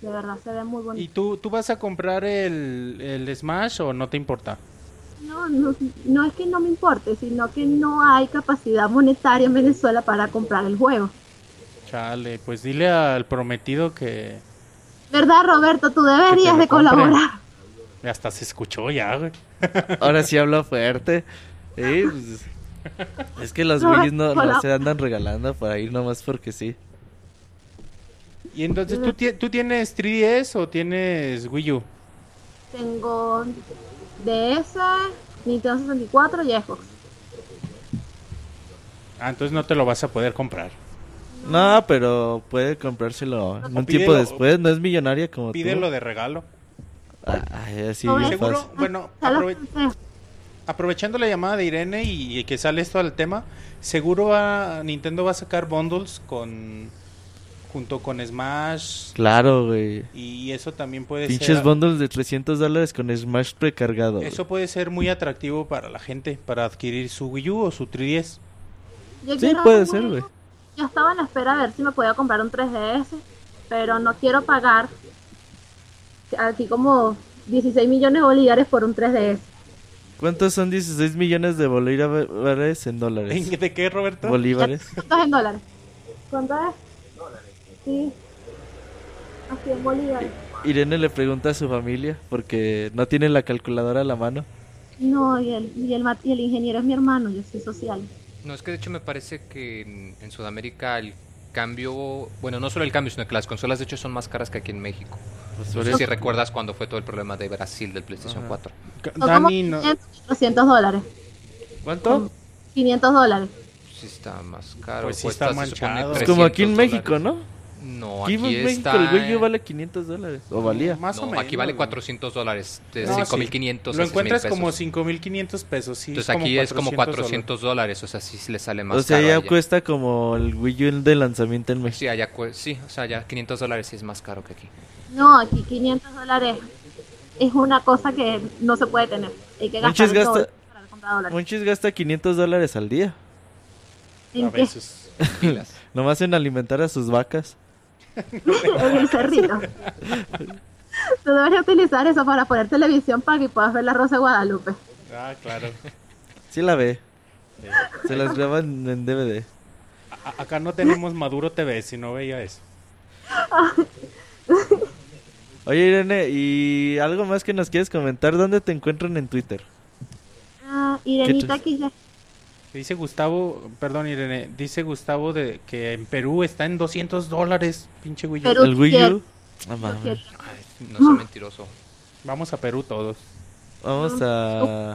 De verdad, se ve muy ¿Y bonito. tú, tú vas a comprar el, el Smash o no te importa? No, no, no es que no me importe, sino que no hay capacidad monetaria en Venezuela para comprar el juego. Chale, pues dile al prometido que ¿Verdad, Roberto? Tú deberías de colaborar. hasta se escuchó ya, güey. Ahora sí habla fuerte. Pues, es que los güeyes no, se andan regalando por ahí nomás porque sí. Y entonces, ¿tú, ¿tú tienes 3DS o tienes Wii U? Tengo DS, Nintendo 64 y Xbox. Ah, entonces no te lo vas a poder comprar. No, pero puede comprárselo un tiempo después. No es millonaria como tú. Pídelo de regalo. Ay, así No, Seguro, fácil. bueno, aprove- aprovechando la llamada de Irene y, y que sale esto al tema, seguro va- Nintendo va a sacar bundles con junto con Smash Claro, güey. y eso también puede Pinches ser bundles de 300 dólares con Smash precargado. güey. eso puede ser muy atractivo para la gente para adquirir su Wii U o su 3DS. Yo Sí, puede ser, güey. Yo estaba en la espera a ver si me podía comprar un 3DS, pero no quiero pagar aquí como 16 millones de bolívares por un 3DS. ¿Cuántos son 16 millones de bolívares en dólares? ¿De qué, Roberto? Bolívares. ¿Cuánto es en dólares? ¿Cuánto es? Sí. Así en bolívares. Irene le pregunta a su familia porque no tiene la calculadora a la mano. No, y el, y, el, y el ingeniero es mi hermano, yo soy social. No, es que de hecho me parece que en, en Sudamérica el cambio, bueno, no solo el cambio, sino que las consolas de hecho son más caras que aquí en México. Pues No sé si recuerdas cuando fue todo el problema de Brasil del PlayStation Ajá. 4. Ca- Son como Dani, no- 500, 400 dólares. ¿Cuánto? 500 dólares. Sí está más caro. Pues sí está manchado. Es como aquí en 300 México, dólares. ¿no? No, Aquí México está... el Wii U vale 500 dólares. O valía. Más o No, menos. aquí vale güey. 400 dólares, de No, sí. 5.500 Lo a 6,000 encuentras pesos. como 5.500 pesos, sí. Entonces aquí es como 400 dólares, o sea, sí se le sale más O sea, caro ya allá. cuesta como el Wii U de lanzamiento en México. Sí, allá sí, o sea, ya 500 dólares sí es más caro que aquí. No, aquí 500 dólares es una cosa que no se puede tener. Hay que gastar Monchis gasta- para comprar dólares. Monchis gasta 500 dólares al día. ¿En A veces. Nomás en alimentar a sus vacas. En el cerrito. Tú deberías utilizar eso para poner televisión para que puedas ver la Rosa de Guadalupe. Ah, claro. Sí la ve. Se las graban en DVD. A- acá no tenemos Maduro TV, si no veía eso. Oye, Irene, ¿y algo más que nos quieres comentar? ¿Dónde te encuentran en Twitter? Ah, Irenita ¿Qué XD. Dice Gustavo, perdón Irene, dice Gustavo de que en Perú está en 200 dólares, pinche Wii U. Perú. ¿El Wii. U? Ah. Ay, no soy mentiroso. Vamos a Perú todos. Vamos a,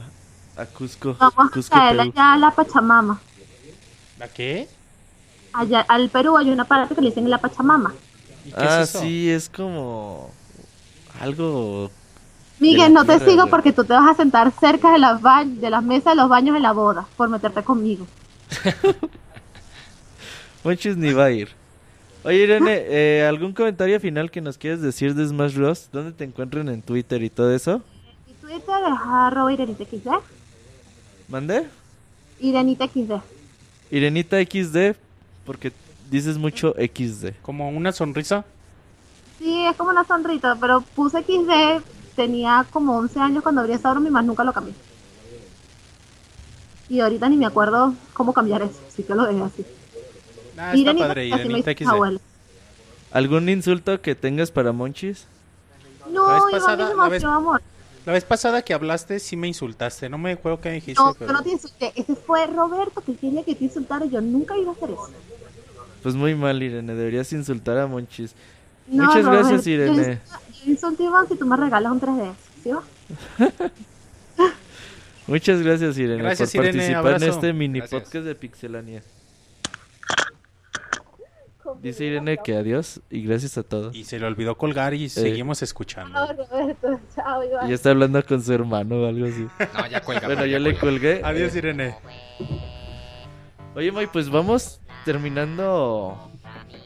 a Cusco. Vamos Cusco, a Perú. allá a la Pachamama. ¿A qué? Allá, al Perú hay una parte que le dicen la Pachamama. ¿Y qué Ah, es eso? sí, es como algo... Miguel, no te sigo porque tú te vas a sentar cerca de las, ba- de las mesas de los baños en la boda por meterte conmigo. Monchis ni va a ir. Oye, Irene, eh, ¿algún comentario final que nos quieres decir de Smash Bros? ¿Dónde te encuentran en Twitter y todo eso? Mi Twitter es arroba Irenita XD. ¿Mandé? Irenita XD. Irenita XD, porque dices mucho XD. Como una sonrisa. Sí, es como una sonrita, pero puse XD, tenía como 11 años cuando abrí esa broma y más nunca lo cambié. Y ahorita ni me acuerdo cómo cambiar eso, así que lo dejé así. Ah, está padre, así me XD. abuela. ¿Algún insulto que tengas para Monchis? No, La vez pasada- la vez- amor. La vez pasada que hablaste sí me insultaste, no me acuerdo qué dijiste. No, pero- yo no te insulté. Ese fue Roberto que quería que te insultara. Yo nunca iba a hacer eso. Pues muy mal, Irene, deberías insultar a Monchis. No, Muchas gracias, Irene. Yo Iván si tú me regalas un 3DS. ¿Sí va? Muchas gracias, Irene, Gracias, por Irene, participar en este mini Gracias. podcast de Pixelania. Dice Irene que adiós y gracias a todos. Y se le olvidó colgar y seguimos escuchando. Chao, Roberto. Chao, Iván. Y ya está hablando con su hermano o algo así. No, ya cuelga. Bueno, ya yo le cuelga. colgué. Adiós, Irene. Oye, Moy, pues vamos terminando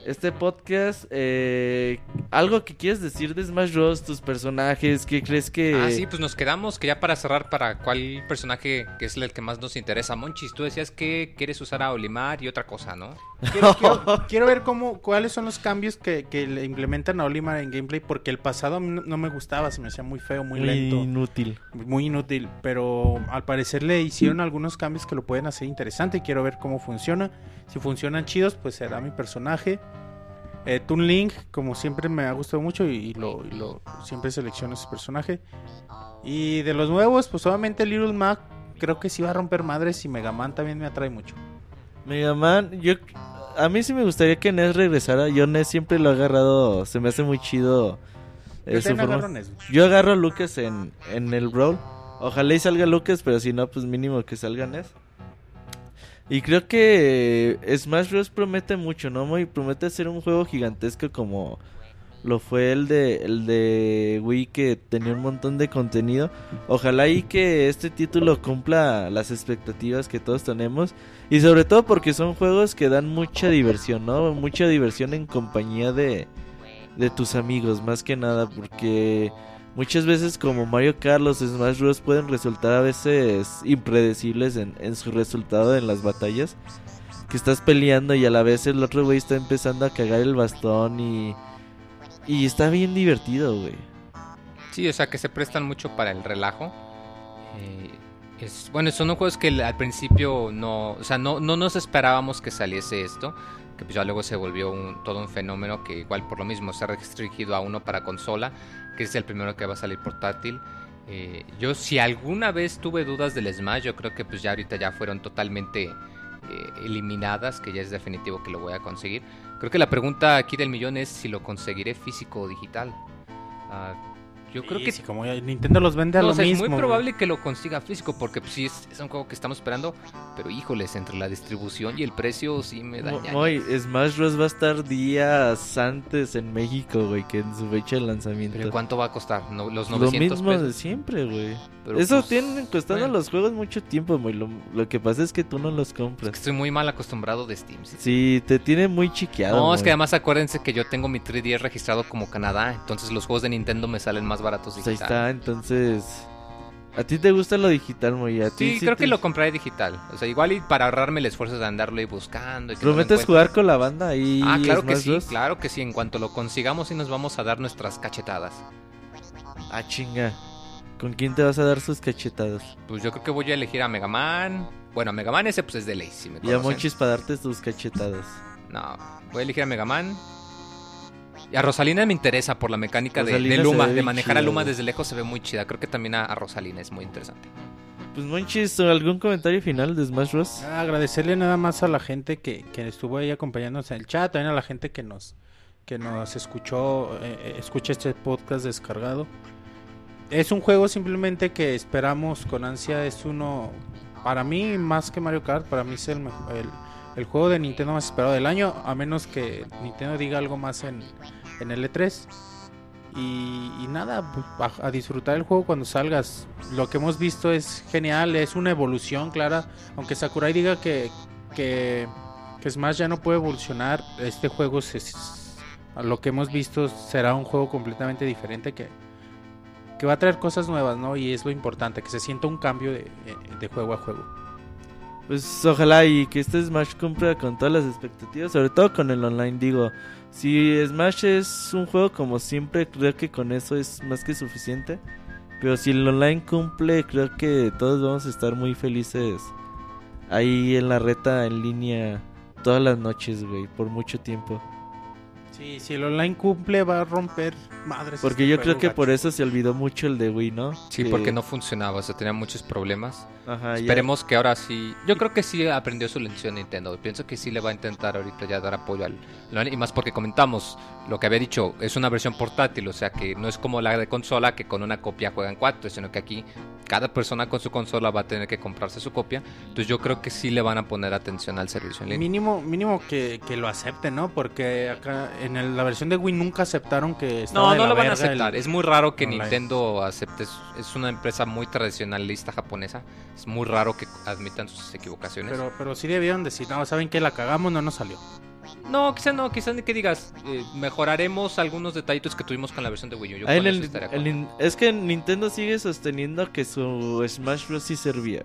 este podcast. Eh, ¿Algo que quieres decir de Smash Bros? ¿Tus personajes? ¿Qué crees que...? Ah, sí, pues nos quedamos que ya para cerrar, para cuál personaje que es el que más nos interesa. Monchis, tú decías que quieres usar a Olimar y otra cosa, ¿no? Quiero, quiero- quiero ver cómo, cuáles son los cambios que, que le implementan a Olimar en gameplay, porque el pasado no, no me gustaba, se me hacía muy feo, muy, Muy lento, inútil. muy inútil, pero al parecer le hicieron algunos cambios que lo pueden hacer interesante y quiero ver cómo funciona. Si funcionan chidos, pues será mi personaje. Eh, Toon Link, como siempre me ha gustado mucho y, y lo, y lo- siempre selecciono ese personaje. Y de los nuevos, pues obviamente Little Mac creo que sí va a romper madres y Mega Man también me atrae mucho. Mega Man, yo... A mí sí me gustaría que Ness regresara. Yo Ness siempre lo he agarrado... Se me hace muy chido. eh, Yo su forma- Ness. Yo agarro a Lucas en, en el Brawl. Ojalá y salga Lucas, pero si no, pues mínimo que salga Ness. Y creo que Smash Bros. promete mucho, ¿no? Muy promete ser un juego gigantesco como lo fue el de, el de Wii que tenía un montón de contenido. Ojalá y que este título cumpla las expectativas que todos tenemos. Y sobre todo porque son juegos que dan mucha diversión, ¿no? Mucha diversión en compañía de, de tus amigos, más que nada, porque muchas veces como Mario Kart, los Smash Bros. pueden resultar a veces impredecibles en, en su resultado en las batallas. Que estás peleando y a la vez el otro güey está empezando a cagar el bastón y... Y está bien divertido, güey. Sí, o sea, que se prestan mucho para el relajo. Eh, bueno, son juegos que al principio no, o sea, no, no nos esperábamos que saliese esto, que pues ya luego se volvió un, todo un fenómeno que igual por lo mismo se ha restringido a uno para consola, que es el primero que va a salir portátil. Eh, yo si alguna vez tuve dudas del Smash, yo creo que pues ya ahorita ya fueron totalmente eh, eliminadas, que ya es definitivo que lo voy a conseguir. Creo que la pregunta aquí del millón es si lo conseguiré físico o digital. Ah, Yo creo que sí, como Nintendo los vende a No, lo o sea, mismo. es muy probable que lo consiga físico porque pues, sí es, es un juego que estamos esperando, pero híjoles, entre la distribución y el precio sí me daña. Moy, Smash Bros. va a estar días antes en México, güey, que en su fecha de lanzamiento. ¿Pero cuánto va a costar? No, los Lo 900 mismo pesos. de siempre, güey. Eso pues, tienen costando bueno. los juegos mucho tiempo, güey. Lo, lo que pasa es que tú no los Es compras. que estoy muy mal acostumbrado de Steam. sí. Sí, te tiene muy chiqueado. No, es que además acuérdense que yo tengo mi 3DS registrado como Canadá, entonces los juegos de Nintendo me salen más baratos Pues ahí digital. está, entonces. ¿A ti te gusta lo digital, muy? ¿A ti Sí, creo te- que lo compraré digital. O sea, igual y para ahorrarme el esfuerzo de andarlo ahí buscando. Y que ¿Prometes jugar con la banda ahí? Ah, claro que sí, claro que sí. En cuanto lo consigamos y nos vamos a dar nuestras cachetadas. Ah, chinga. ¿Con quién te vas a dar sus cachetadas? Pues yo creo que voy a elegir a Mega Man. Bueno, a Mega Man ese pues es de ley, si me Y a. Monchis para darte tus cachetadas. No, voy a elegir a Mega Man. Y a Rosalina me interesa por la mecánica de, Luma, de manejar a Luma desde lejos se ve muy chida. Creo que también a, a Rosalina es muy interesante. Pues Monchis, ¿algún comentario final de Smash Bros? Ah, Agradecerle nada más a la gente que, que estuvo ahí acompañándonos en el chat, también a la gente que nos que nos escuchó, eh, eh, escucha este podcast descargado. Es un juego simplemente que esperamos con ansia, es uno, para mí más que Mario Kart, para mí es el, el, el juego de Nintendo más esperado del año, a menos que Nintendo diga algo más en, en el E3. Y, nada, pues, a, a disfrutar el juego cuando salgas. Lo que hemos visto es genial, es una evolución clara. Aunque Sakurai diga que, que, que Smash ya no puede evolucionar, este juego, se, a lo que hemos visto, será un juego completamente diferente que, que va a traer cosas nuevas, ¿no? Y es lo importante, que se sienta un cambio de, de juego a juego. Pues ojalá y que este Smash cumpla con todas las expectativas, sobre todo con el online, digo. Si Smash es un juego como siempre, creo que con eso es más que suficiente. Pero si el online cumple, creo que todos vamos a estar muy felices ahí en la reta en línea todas las noches, güey, por mucho tiempo. Sí, si el online cumple, va a romper madres. Porque este yo creo que gacho. por eso se olvidó mucho el de Wii, ¿no? Sí, Que- porque no funcionaba, o sea, tenía muchos problemas. Ajá, ya- Esperemos que ahora sí. Yo creo que sí aprendió su lección Nintendo. Pienso que sí le va a intentar ahorita ya dar apoyo al. Y más porque comentamos lo que había dicho, es una versión portátil, o sea que no es como la de consola que con una copia juegan cuatro, sino que aquí cada persona con su consola va a tener que comprarse su copia. Entonces yo creo que sí le van a poner atención al servicio en línea. Mínimo, mínimo que, que lo acepten, ¿no? Porque acá en el- la versión de Wii nunca aceptaron que estaba No, de no la lo van a verga el- aceptar. Es muy raro que online. Nintendo acepte. Es una empresa muy tradicionalista japonesa. Es muy raro que admitan sus equivocaciones. Pero, pero sí debieron decir, no, ¿saben que La cagamos, no nos salió. No, quizá no, quizá ni que digas, eh, mejoraremos algunos detallitos que tuvimos con la versión de Wii U. Yo con en eso el- estaría el es que Nintendo sigue sosteniendo que su Smash Bros. sí servía.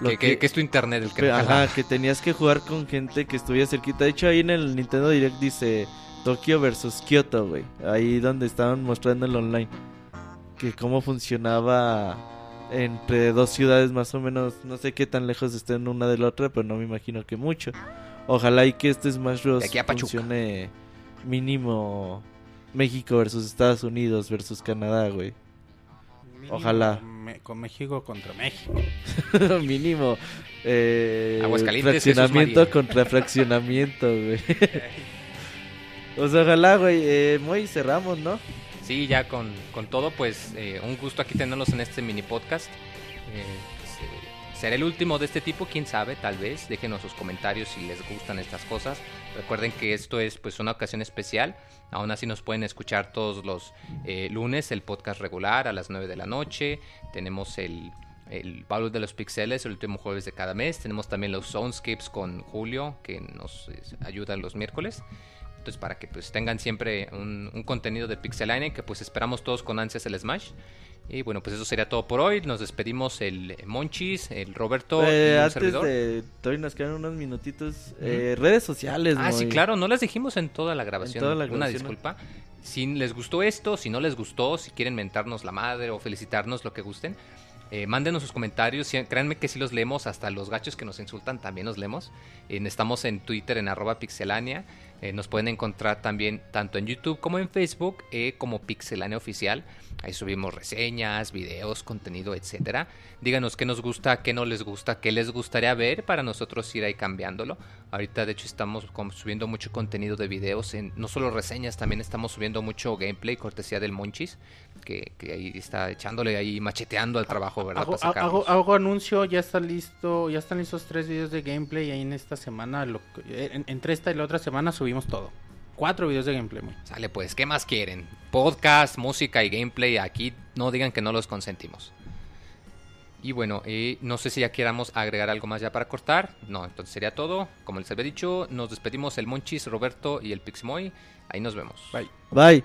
Lo que, que- que es tu internet el que Ajá, que tenías que jugar con gente que estuviera cerquita. De hecho, ahí en el Nintendo Direct dice Tokio versus Kyoto, güey. Ahí donde estaban mostrando el online. Que cómo funcionaba entre dos ciudades más o menos. No sé qué tan lejos estén una de la otra, pero no me imagino que mucho. Ojalá y que este Smash Bros. Aquí a funcione mínimo México versus Estados Unidos versus Canadá, güey. Mínimo Ojalá. con México contra México. mínimo. Eh, Aguascalientes, fraccionamiento contra fraccionamiento, güey. Ojalá, güey. Eh, muy cerramos, ¿no? Sí, ya con, con todo, pues eh, un gusto aquí tenerlos en este mini podcast. Eh, será el último de este tipo, quién sabe, tal vez. Déjenos sus comentarios si les gustan estas cosas. Recuerden que esto es pues una ocasión especial. Aún así nos pueden escuchar todos los eh, lunes el podcast regular a las 9 de la noche. Tenemos el, el Baúl de los Pixeles el último jueves de cada mes. Tenemos también los Soundscapes con Julio que nos eh, ayudan los miércoles. Entonces para que pues tengan siempre un, un contenido de Pixelania que pues esperamos todos con ansias el Smash. Y bueno, pues eso sería todo por hoy. Nos despedimos el Monchis, el Roberto Eh, y antes servidor. de. Todavía nos quedan unos minutitos. Eh, redes sociales, Ah, sí, muy. claro, no las dijimos en toda la grabación. toda la Una grabación, disculpa. Si les gustó esto, si no les gustó, si quieren mentarnos la madre o felicitarnos, lo que gusten, eh, mándenos sus comentarios. Sí, Créanme que sí los leemos, hasta los gachos que nos insultan también los leemos. Eh, estamos en Twitter en arroba pixelania. Eh, nos pueden encontrar también tanto en YouTube como en Facebook eh, como Pixelania Oficial. Ahí subimos reseñas, videos, contenido, etcétera. Díganos qué nos gusta, qué no les gusta, qué les gustaría ver para nosotros ir ahí cambiándolo. Ahorita de hecho estamos subiendo mucho contenido de videos, en, no solo reseñas, también estamos subiendo mucho gameplay, cortesía del Monchis, que, que ahí está echándole ahí, macheteando al trabajo, ¿verdad? Hago, anuncio, ya está listo, ya están listos tres videos de gameplay ahí en esta semana. lo que- en- entre esta y la otra semana subimos todo. Cuatro videos de gameplay. Sale pues, ¿qué más quieren? Podcast, música y gameplay, aquí no digan que no los consentimos. Y bueno, eh, no sé si ya queramos agregar algo más ya para cortar. No, entonces sería todo. Como les había dicho, nos despedimos el Monchis, Roberto y el Piximoy. Ahí nos vemos. Bye. Bye.